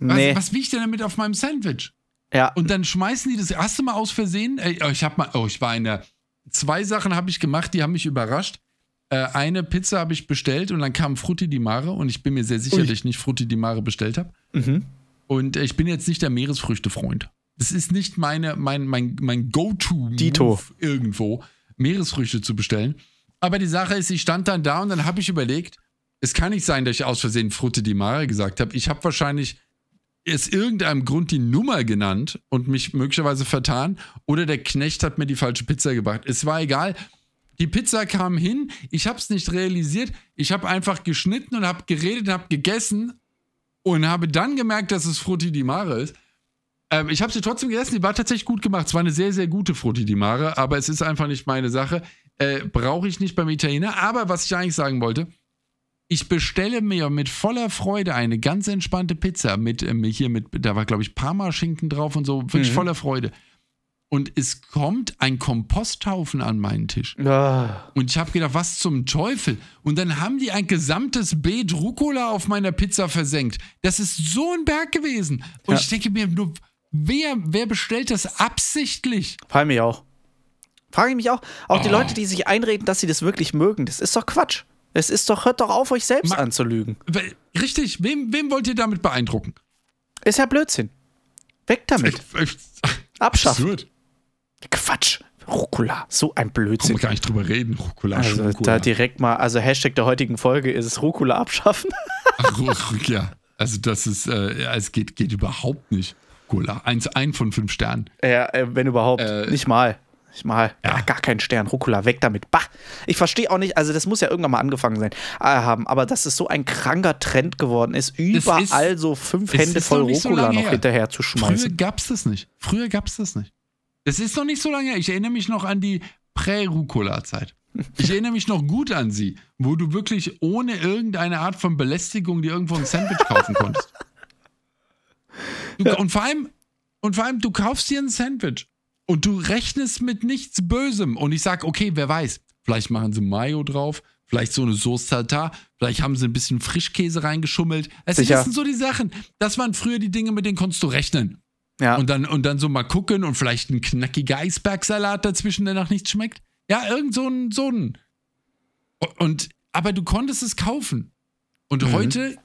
Was, Nee. was will ich denn damit auf meinem Sandwich? Ja, Und dann schmeißen die das. Hast du mal aus Versehen? Ey, ich hab mal, oh, ich war in der. Zwei Sachen habe ich gemacht, die haben mich überrascht. Äh, eine Pizza habe ich bestellt und dann kam Frutti di Mare und ich bin mir sehr sicher, Ui. dass ich nicht Frutti di Mare bestellt habe. Mhm. Und äh, ich bin jetzt nicht der Meeresfrüchte-Freund. Das ist nicht meine, mein, mein, mein Go-To irgendwo, Meeresfrüchte zu bestellen. Aber die Sache ist, ich stand dann da und dann habe ich überlegt, es kann nicht sein, dass ich aus Versehen Frutti di Mare gesagt habe. Ich habe wahrscheinlich aus irgendeinem Grund die Nummer genannt und mich möglicherweise vertan oder der Knecht hat mir die falsche Pizza gebracht. Es war egal. Die Pizza kam hin, ich habe es nicht realisiert. Ich habe einfach geschnitten und habe geredet, habe gegessen und habe dann gemerkt, dass es Frutti di Mare ist. Ähm, ich habe sie trotzdem gegessen, die war tatsächlich gut gemacht. Es war eine sehr, sehr gute Frutti di Mare, aber es ist einfach nicht meine Sache. Äh, Brauche ich nicht beim Italiener. Aber was ich eigentlich sagen wollte, ich bestelle mir mit voller Freude eine ganz entspannte Pizza mit ähm, hier mit, da war glaube ich Parmaschinken drauf und so, wirklich Mhm. voller Freude. Und es kommt ein Komposthaufen an meinen Tisch. Ah. Und ich habe gedacht, was zum Teufel? Und dann haben die ein gesamtes Beet Rucola auf meiner Pizza versenkt. Das ist so ein Berg gewesen. Und Ja. ich denke mir nur, wer, wer bestellt das absichtlich? Frage mich auch. Frage ich mich auch. Auch die Oh. Leute, die sich einreden, dass sie das wirklich mögen, das ist doch Quatsch. Es ist doch, hört doch auf, euch selbst Ma- anzulügen. Richtig, wem, wem wollt ihr damit beeindrucken? Ist ja Blödsinn. Weg damit. Abschaffen. Absurd. Quatsch. Rucola. So ein Kann Blödsinn. man gar nicht drüber reden. Rucola, Also Rucola. da direkt mal, also Hashtag der heutigen Folge ist es Rucola abschaffen. Ach, ja, also das ist, äh, ja, es geht, geht überhaupt nicht. Rucola, eins, ein von fünf Sternen. Ja, äh, wenn überhaupt. Äh, nicht mal. Nicht mal. ja. Ja. gar kein Stern. Rucola, weg damit. Bah. Ich verstehe auch nicht, also das muss ja irgendwann mal angefangen sein, äh, haben, aber dass es so ein kranker Trend geworden ist, überall so fünf es Hände ist voll noch so Rucola lange noch her. hinterher zu Früher schmeißen. gab's das nicht. Früher gab's das nicht. Das ist noch nicht so lange her. Ich erinnere mich noch an die Prä-Rucola-Zeit. Ich erinnere mich noch gut an sie, wo du wirklich ohne irgendeine Art von Belästigung dir irgendwo ein Sandwich kaufen konntest. Du, und, vor allem, und vor allem, du kaufst dir ein Sandwich und du rechnest mit nichts Bösem. Und ich sag, okay, wer weiß, vielleicht machen sie Mayo drauf, vielleicht so eine Sauce Tartar, vielleicht haben sie ein bisschen Frischkäse reingeschummelt. Das sind so die Sachen. Das waren früher die Dinge, mit denen konntest du rechnen. Ja. Und dann, und dann so mal gucken und vielleicht ein knackiger Eisbergsalat dazwischen, der nach nichts schmeckt. Ja, irgend so ein, so ein. Und, aber du konntest es kaufen. Und Mhm. heute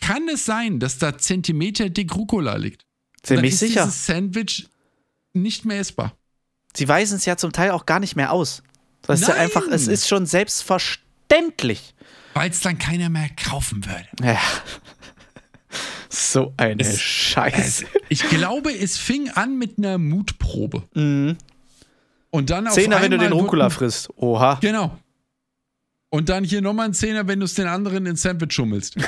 kann es sein, dass da Zentimeter dick Rucola liegt. Ziemlich ist sicher. dieses Sandwich nicht mehr essbar. Sie weisen es ja zum Teil auch gar nicht mehr aus. Das ist ja einfach, es ist schon selbstverständlich. Weil es dann keiner mehr kaufen würde. Ja. So eine Es- Scheiße. Ich glaube, es fing an mit einer Mutprobe. Und dann auf Zehner, wenn du den Rucola frisst. Oha. Genau. Und dann hier nochmal ein Zehner, wenn du es den anderen ins Sandwich schummelst. Und,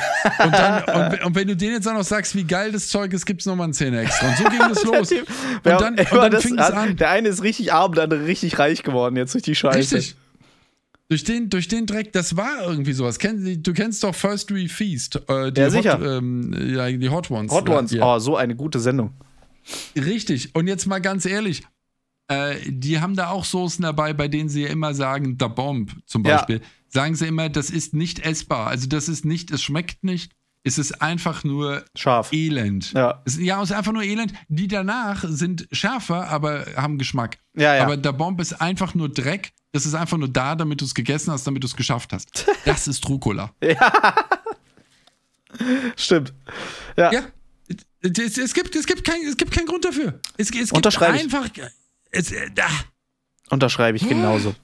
dann, und, und wenn du denen jetzt auch noch sagst, wie geil das Zeug ist, gibt es nochmal einen Zehner extra. Und so ging das los. Und dann, und dann fing es an- an. Der eine ist richtig arm, der andere richtig reich geworden jetzt durch die Scheiße. Richtig. Durch den, durch den Dreck, das war irgendwie sowas. Du kennst doch First We Feast. Äh, die Ja, Hot, sicher. Ähm, ja, die Hot Ones. Hot Ones. Ja. Oh, so eine gute Sendung. Richtig. Und jetzt mal ganz ehrlich, äh, die haben da auch Soßen dabei, bei denen sie ja immer sagen, da Bomb zum Ja. Beispiel. Sagen sie immer, das ist nicht essbar. Also das ist nicht, es schmeckt nicht. Es ist einfach nur Scharf. Elend. Ja. Es, ja, es ist einfach nur Elend. Die danach sind schärfer, aber haben Geschmack. Ja, ja. Aber der Bomb ist einfach nur Dreck. Das ist einfach nur da, damit du es gegessen hast, damit du es geschafft hast. Das ist Rucola. Stimmt. Ja. Ja. Es, es, gibt, es, gibt kein, es gibt keinen Grund dafür. Es, es gibt Unterschreibe ich. einfach. Es, äh, ah. Unterschreibe ich genauso.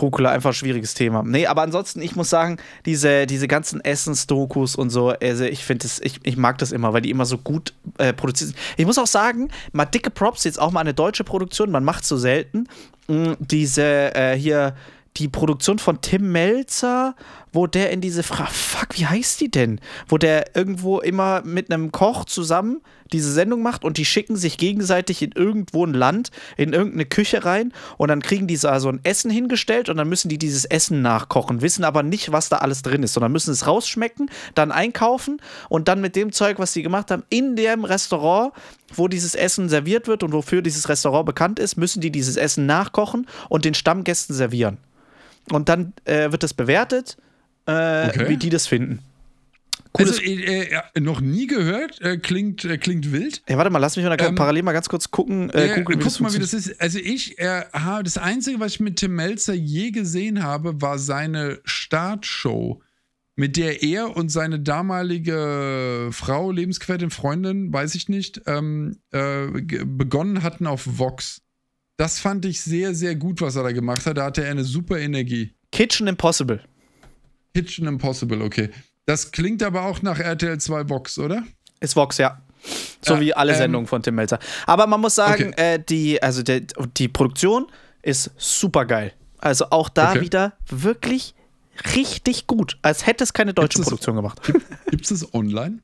Rucola einfach ein schwieriges Thema. Nee, aber ansonsten, ich muss sagen, diese, diese ganzen Essensdokus und so, also ich finde es, ich, ich mag das immer, weil die immer so gut äh, produziert sind. Ich muss auch sagen, mal dicke Props, jetzt auch mal eine deutsche Produktion, man macht so selten. Mm, Diese äh, hier, die Produktion von Tim Melzer, wo der in diese Frage, fuck, wie heißt die denn? Wo der irgendwo immer mit einem Koch zusammen diese Sendung macht und die schicken sich gegenseitig in irgendwo ein Land, in irgendeine Küche rein und dann kriegen die so also ein Essen hingestellt und dann müssen die dieses Essen nachkochen, wissen aber nicht, was da alles drin ist, sondern müssen es rausschmecken, dann einkaufen und dann mit dem Zeug, was sie gemacht haben, in dem Restaurant, wo dieses Essen serviert wird und wofür dieses Restaurant bekannt ist, müssen die dieses Essen nachkochen und den Stammgästen servieren. Und dann äh, wird das bewertet, äh, Okay. wie die das finden. Cooles Also, äh, äh, noch nie gehört, äh, klingt, äh, klingt wild. Hey, warte mal, lass mich mal Ähm, parallel mal ganz kurz gucken. Äh, Ja, guck mal, wie das ist. Also ich, äh, ha- das Einzige, was ich mit Tim Melzer je gesehen habe, war seine Startshow, mit der er und seine damalige Frau, Lebensquertin, Freundin, weiß ich nicht, ähm, äh, begonnen hatten auf Vox. Das fand ich sehr, sehr gut, was er da gemacht hat. Da hatte er eine super Energie. Kitchen Impossible. Kitchen Impossible, okay. Das klingt aber auch nach RTL 2 Vox, oder? Ist Vox, ja. So Ja, wie alle ähm, Sendungen von Tim Melzer. Aber man muss sagen, Okay. äh, die, also der, die Produktion ist super geil. Also auch da Okay. wieder wirklich richtig gut. Als hätte es keine deutsche Gibt's Produktion gemacht. Gibt es online?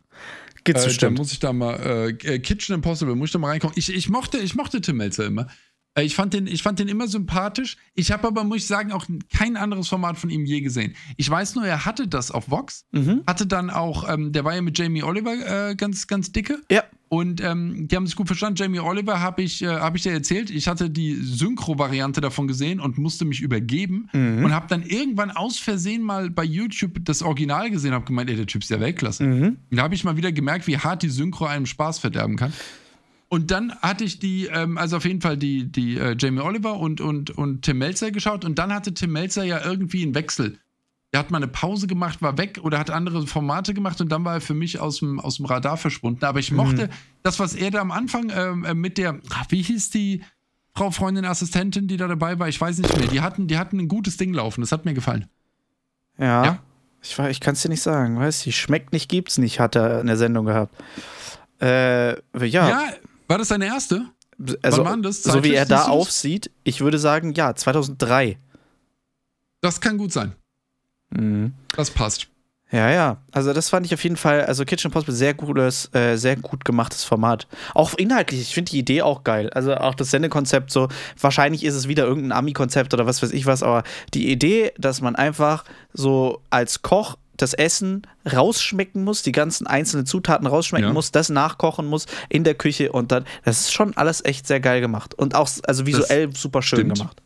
Gibt's Äh, da bestimmt. muss ich da mal, äh, Kitchen Impossible, muss ich da mal reinkommen. Ich, ich, mochte, ich mochte Tim Melzer immer. Äh, Ich fand, den, ich fand den immer sympathisch. Ich habe aber, muss ich sagen, auch kein anderes Format von ihm je gesehen. Ich weiß nur, er hatte das auf Vox. Mhm. Hatte dann auch, ähm, der war ja mit Jamie Oliver äh, ganz, ganz dicke. Ja. Und ähm, die haben sich gut verstanden. Jamie Oliver habe ich, äh, hab ich dir erzählt. Ich hatte die Synchro-Variante davon gesehen und musste mich übergeben. Mhm. Und habe dann irgendwann aus Versehen mal bei YouTube das Original gesehen. Habe gemeint, ey, der Typ ist ja Weltklasse. Mhm. Und da habe ich mal wieder gemerkt, wie hart die Synchro einem Spaß verderben kann. Und dann hatte ich die, ähm, also auf jeden Fall die, die äh, Jamie Oliver und, und, und Tim Melzer geschaut. Und dann hatte Tim Melzer ja irgendwie einen Wechsel. Er hat mal eine Pause gemacht, war weg oder hat andere Formate gemacht und dann war er für mich aus dem, aus dem Radar verschwunden. Aber ich mochte das, was er da am Anfang ähm, äh, mit der, ach, wie hieß die Frau Freundin, Assistentin, die da dabei war? Ich weiß nicht mehr. Die hatten, die hatten ein gutes Ding laufen. Das hat mir gefallen. Ja. Ja. Ich, ich kann es dir nicht sagen. Weißt du, schmeckt nicht, gibt's nicht, hat er in der Sendung gehabt. Äh, ja. Ja, war das deine erste? also, das? so wie er da aufsieht, ich würde sagen, ja, 2003. Das kann gut sein. Mhm. Das passt. Ja, ja. Also das fand ich auf jeden Fall, also Kitchen Impossible, sehr gutes, äh, sehr gut gemachtes Format. Auch inhaltlich, ich finde die Idee auch geil. Also auch das Sendekonzept so, wahrscheinlich ist es wieder irgendein Ami-Konzept oder was weiß ich was, aber die Idee, dass man einfach so als Koch das Essen rausschmecken muss, die ganzen einzelnen Zutaten rausschmecken Ja. muss, das nachkochen muss in der Küche und dann, das ist schon alles echt sehr geil gemacht. Und auch, also visuell super schön stimmt. gemacht.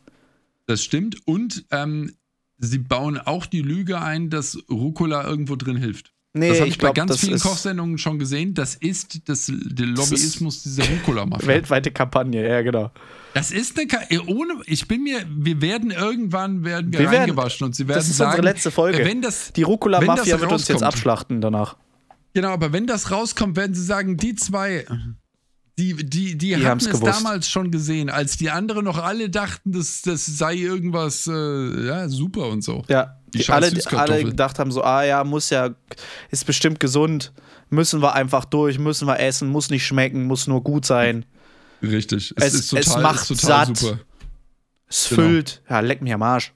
Das stimmt. Und ähm, sie bauen auch die Lüge ein, dass Rucola irgendwo drin hilft. Nee, das habe ich, ich glaub, bei ganz vielen Kochsendungen schon gesehen. Das ist das, der Lobbyismus dieser Rucola-Mafia. Weltweite Kampagne, ja, genau. Das ist eine Ka ohne. Ich bin mir. Wir werden irgendwann werden wir, Wir werden- reingewaschen und sie werden Das ist sagen, unsere letzte Folge. Wenn das, Die wenn Rucola-Mafia das wird uns jetzt abschlachten danach. Genau, aber wenn das rauskommt, werden sie sagen, die zwei, die, die, die, hatten haben's es gewusst. damals schon gesehen, als die anderen noch alle dachten, das, das sei irgendwas äh, ja, super und so. Ja, Die alle, alle gedacht haben so, ah ja, muss ja, ist bestimmt gesund, müssen wir einfach durch, müssen wir essen, muss nicht schmecken, muss nur gut sein. Richtig. Es- ist es total, macht ist total satt. super. Es Genau. füllt. Ja, leck mich am Arsch.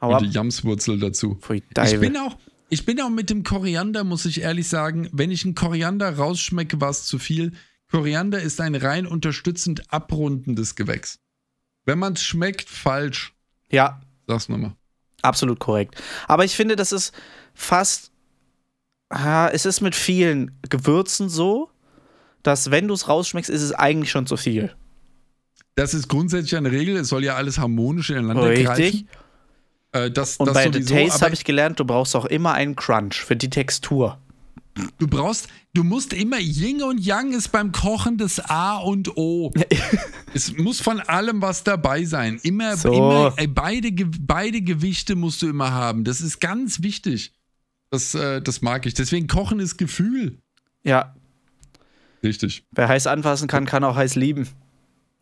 Hau ab. Und die Jamswurzel dazu. Ich bin auch. Ich bin auch mit dem Koriander, muss ich ehrlich sagen, wenn ich einen Koriander rausschmecke, war es zu viel. Koriander ist ein rein unterstützend abrundendes Gewächs. Wenn man es schmeckt, falsch. Ja, Sag's nochmal. Absolut korrekt. Aber ich finde, das ist fast, ah, es ist mit vielen Gewürzen so, dass wenn du es rausschmeckst, ist es eigentlich schon zu viel. Das ist grundsätzlich eine Regel. Es soll ja alles harmonisch ineinander Richtig. greifen. Äh, das, Und das bei The sowieso, Taste aber habe ich gelernt, du brauchst auch immer einen Crunch für die Textur. Du brauchst, du musst immer Yin und Yang ist beim Kochen das A und O. es muss von allem was dabei sein. Immer, So. immer äh, beide, beide Gewichte musst du immer haben. Das ist ganz wichtig. Das, äh, das mag ich. Deswegen Kochen ist Gefühl. Ja, Richtig. wer heiß anfassen kann, kann auch heiß lieben.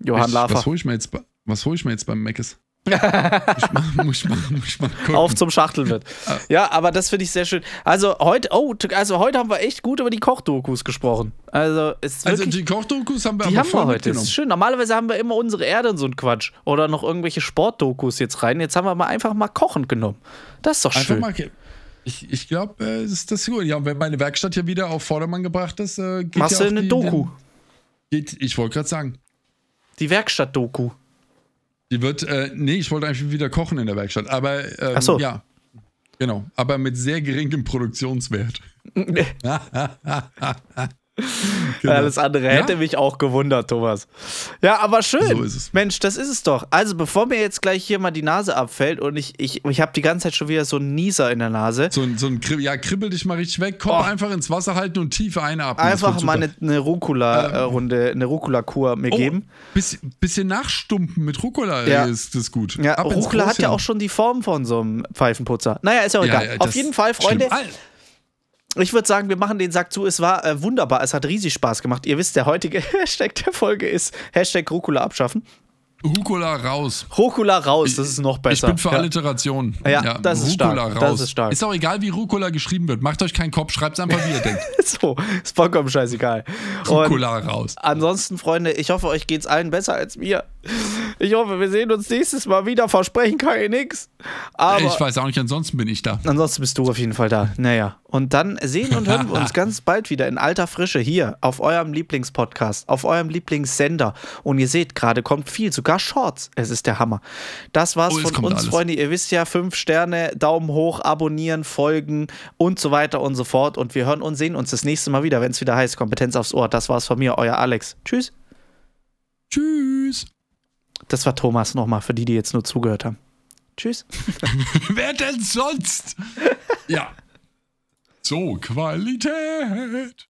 Johann Lafer. was hole ich mir jetzt, was hol ich mir jetzt beim Meckes? Muss mal, muss mal, muss mal gucken. auf zum Schachtelwirt. Ja, aber das finde ich sehr schön. Also heute, oh, also heute haben wir echt gut über die Kochdokus gesprochen. Also ist also wirklich, die Kochdokus haben wir die haben wir heute. Das ist schön. Normalerweise haben wir immer unsere Erde und so ein Quatsch. Oder noch irgendwelche Sportdokus jetzt rein. Jetzt haben wir mal einfach mal kochen genommen. Das ist doch Einfach schön. mal. Ich, ich glaube, äh, ist das gut. Ja, und wenn meine Werkstatt hier wieder auf Vordermann gebracht ist, äh, geht Machst ja du eine die, Doku? Geht, ich wollte gerade sagen. Die Werkstatt-Doku. Die wird, äh, nee, ich wollte eigentlich wieder kochen in der Werkstatt, aber ähm, Ach so. ja. Genau, aber mit sehr geringem Produktionswert. Genau. Alles andere Ja? hätte mich auch gewundert, Thomas. Ja, aber schön. So ist es. Mensch, das ist es doch. Also, bevor mir jetzt gleich hier mal die Nase abfällt und ich, ich, ich habe die ganze Zeit schon wieder so einen Nieser in der Nase, So, ein- so ein Kribbel, ja, kribbel dich mal richtig weg, komm Oh. einfach ins Wasser halten und tief einatmen. Einfach mal eine, eine Rucola-Runde, eine Rucola-Kur mir Oh, geben. Biss, bisschen nachstumpen mit Rucola Ja. ist das gut. Ja, Ab Rucola hat ja auch schon die Form von so einem Pfeifenputzer. Naja, ist ja auch Ja, egal. ja, Auf jeden Fall, Freunde, Stimmt. Ich würde sagen, wir machen den Sack zu. Es war äh, wunderbar, es hat riesig Spaß gemacht. Ihr wisst, der heutige Hashtag der Folge ist Hashtag Rucola abschaffen. Rucola raus. Rucola raus, das ist noch Ich besser. bin für Ja. Alliteration. Ja, das ist stark, raus. das ist stark. Ist auch egal, wie Rucola geschrieben wird. Macht euch keinen Kopf, schreibt es einfach, wie ihr denkt. So, ist vollkommen scheißegal. Rucola raus. ansonsten, Freunde, ich hoffe, euch geht's allen besser als mir. Ich hoffe, wir sehen uns nächstes Mal wieder. Versprechen kann ich nix. Aber ich weiß auch nicht, ansonsten bin ich da. ansonsten bist du auf jeden Fall da. Naja. Und dann sehen und hören wir uns ganz bald wieder in alter Frische hier auf eurem Lieblingspodcast, auf eurem Lieblingssender. Und ihr seht, gerade kommt viel, sogar Shorts. Es ist der Hammer. Das war's Oh, von uns, alles. Freunde. Ihr wisst ja, fünf Sterne, Daumen hoch, abonnieren, folgen und so weiter und so fort. Und wir hören und sehen uns das nächste Mal wieder, wenn es wieder heißt Kompetenz aufs Ohr. Das war's von mir, euer Alex. Tschüss. Tschüss. Das war Thomas nochmal, für die, die jetzt nur zugehört haben. Tschüss. Wer denn sonst? ja. So, Qualität.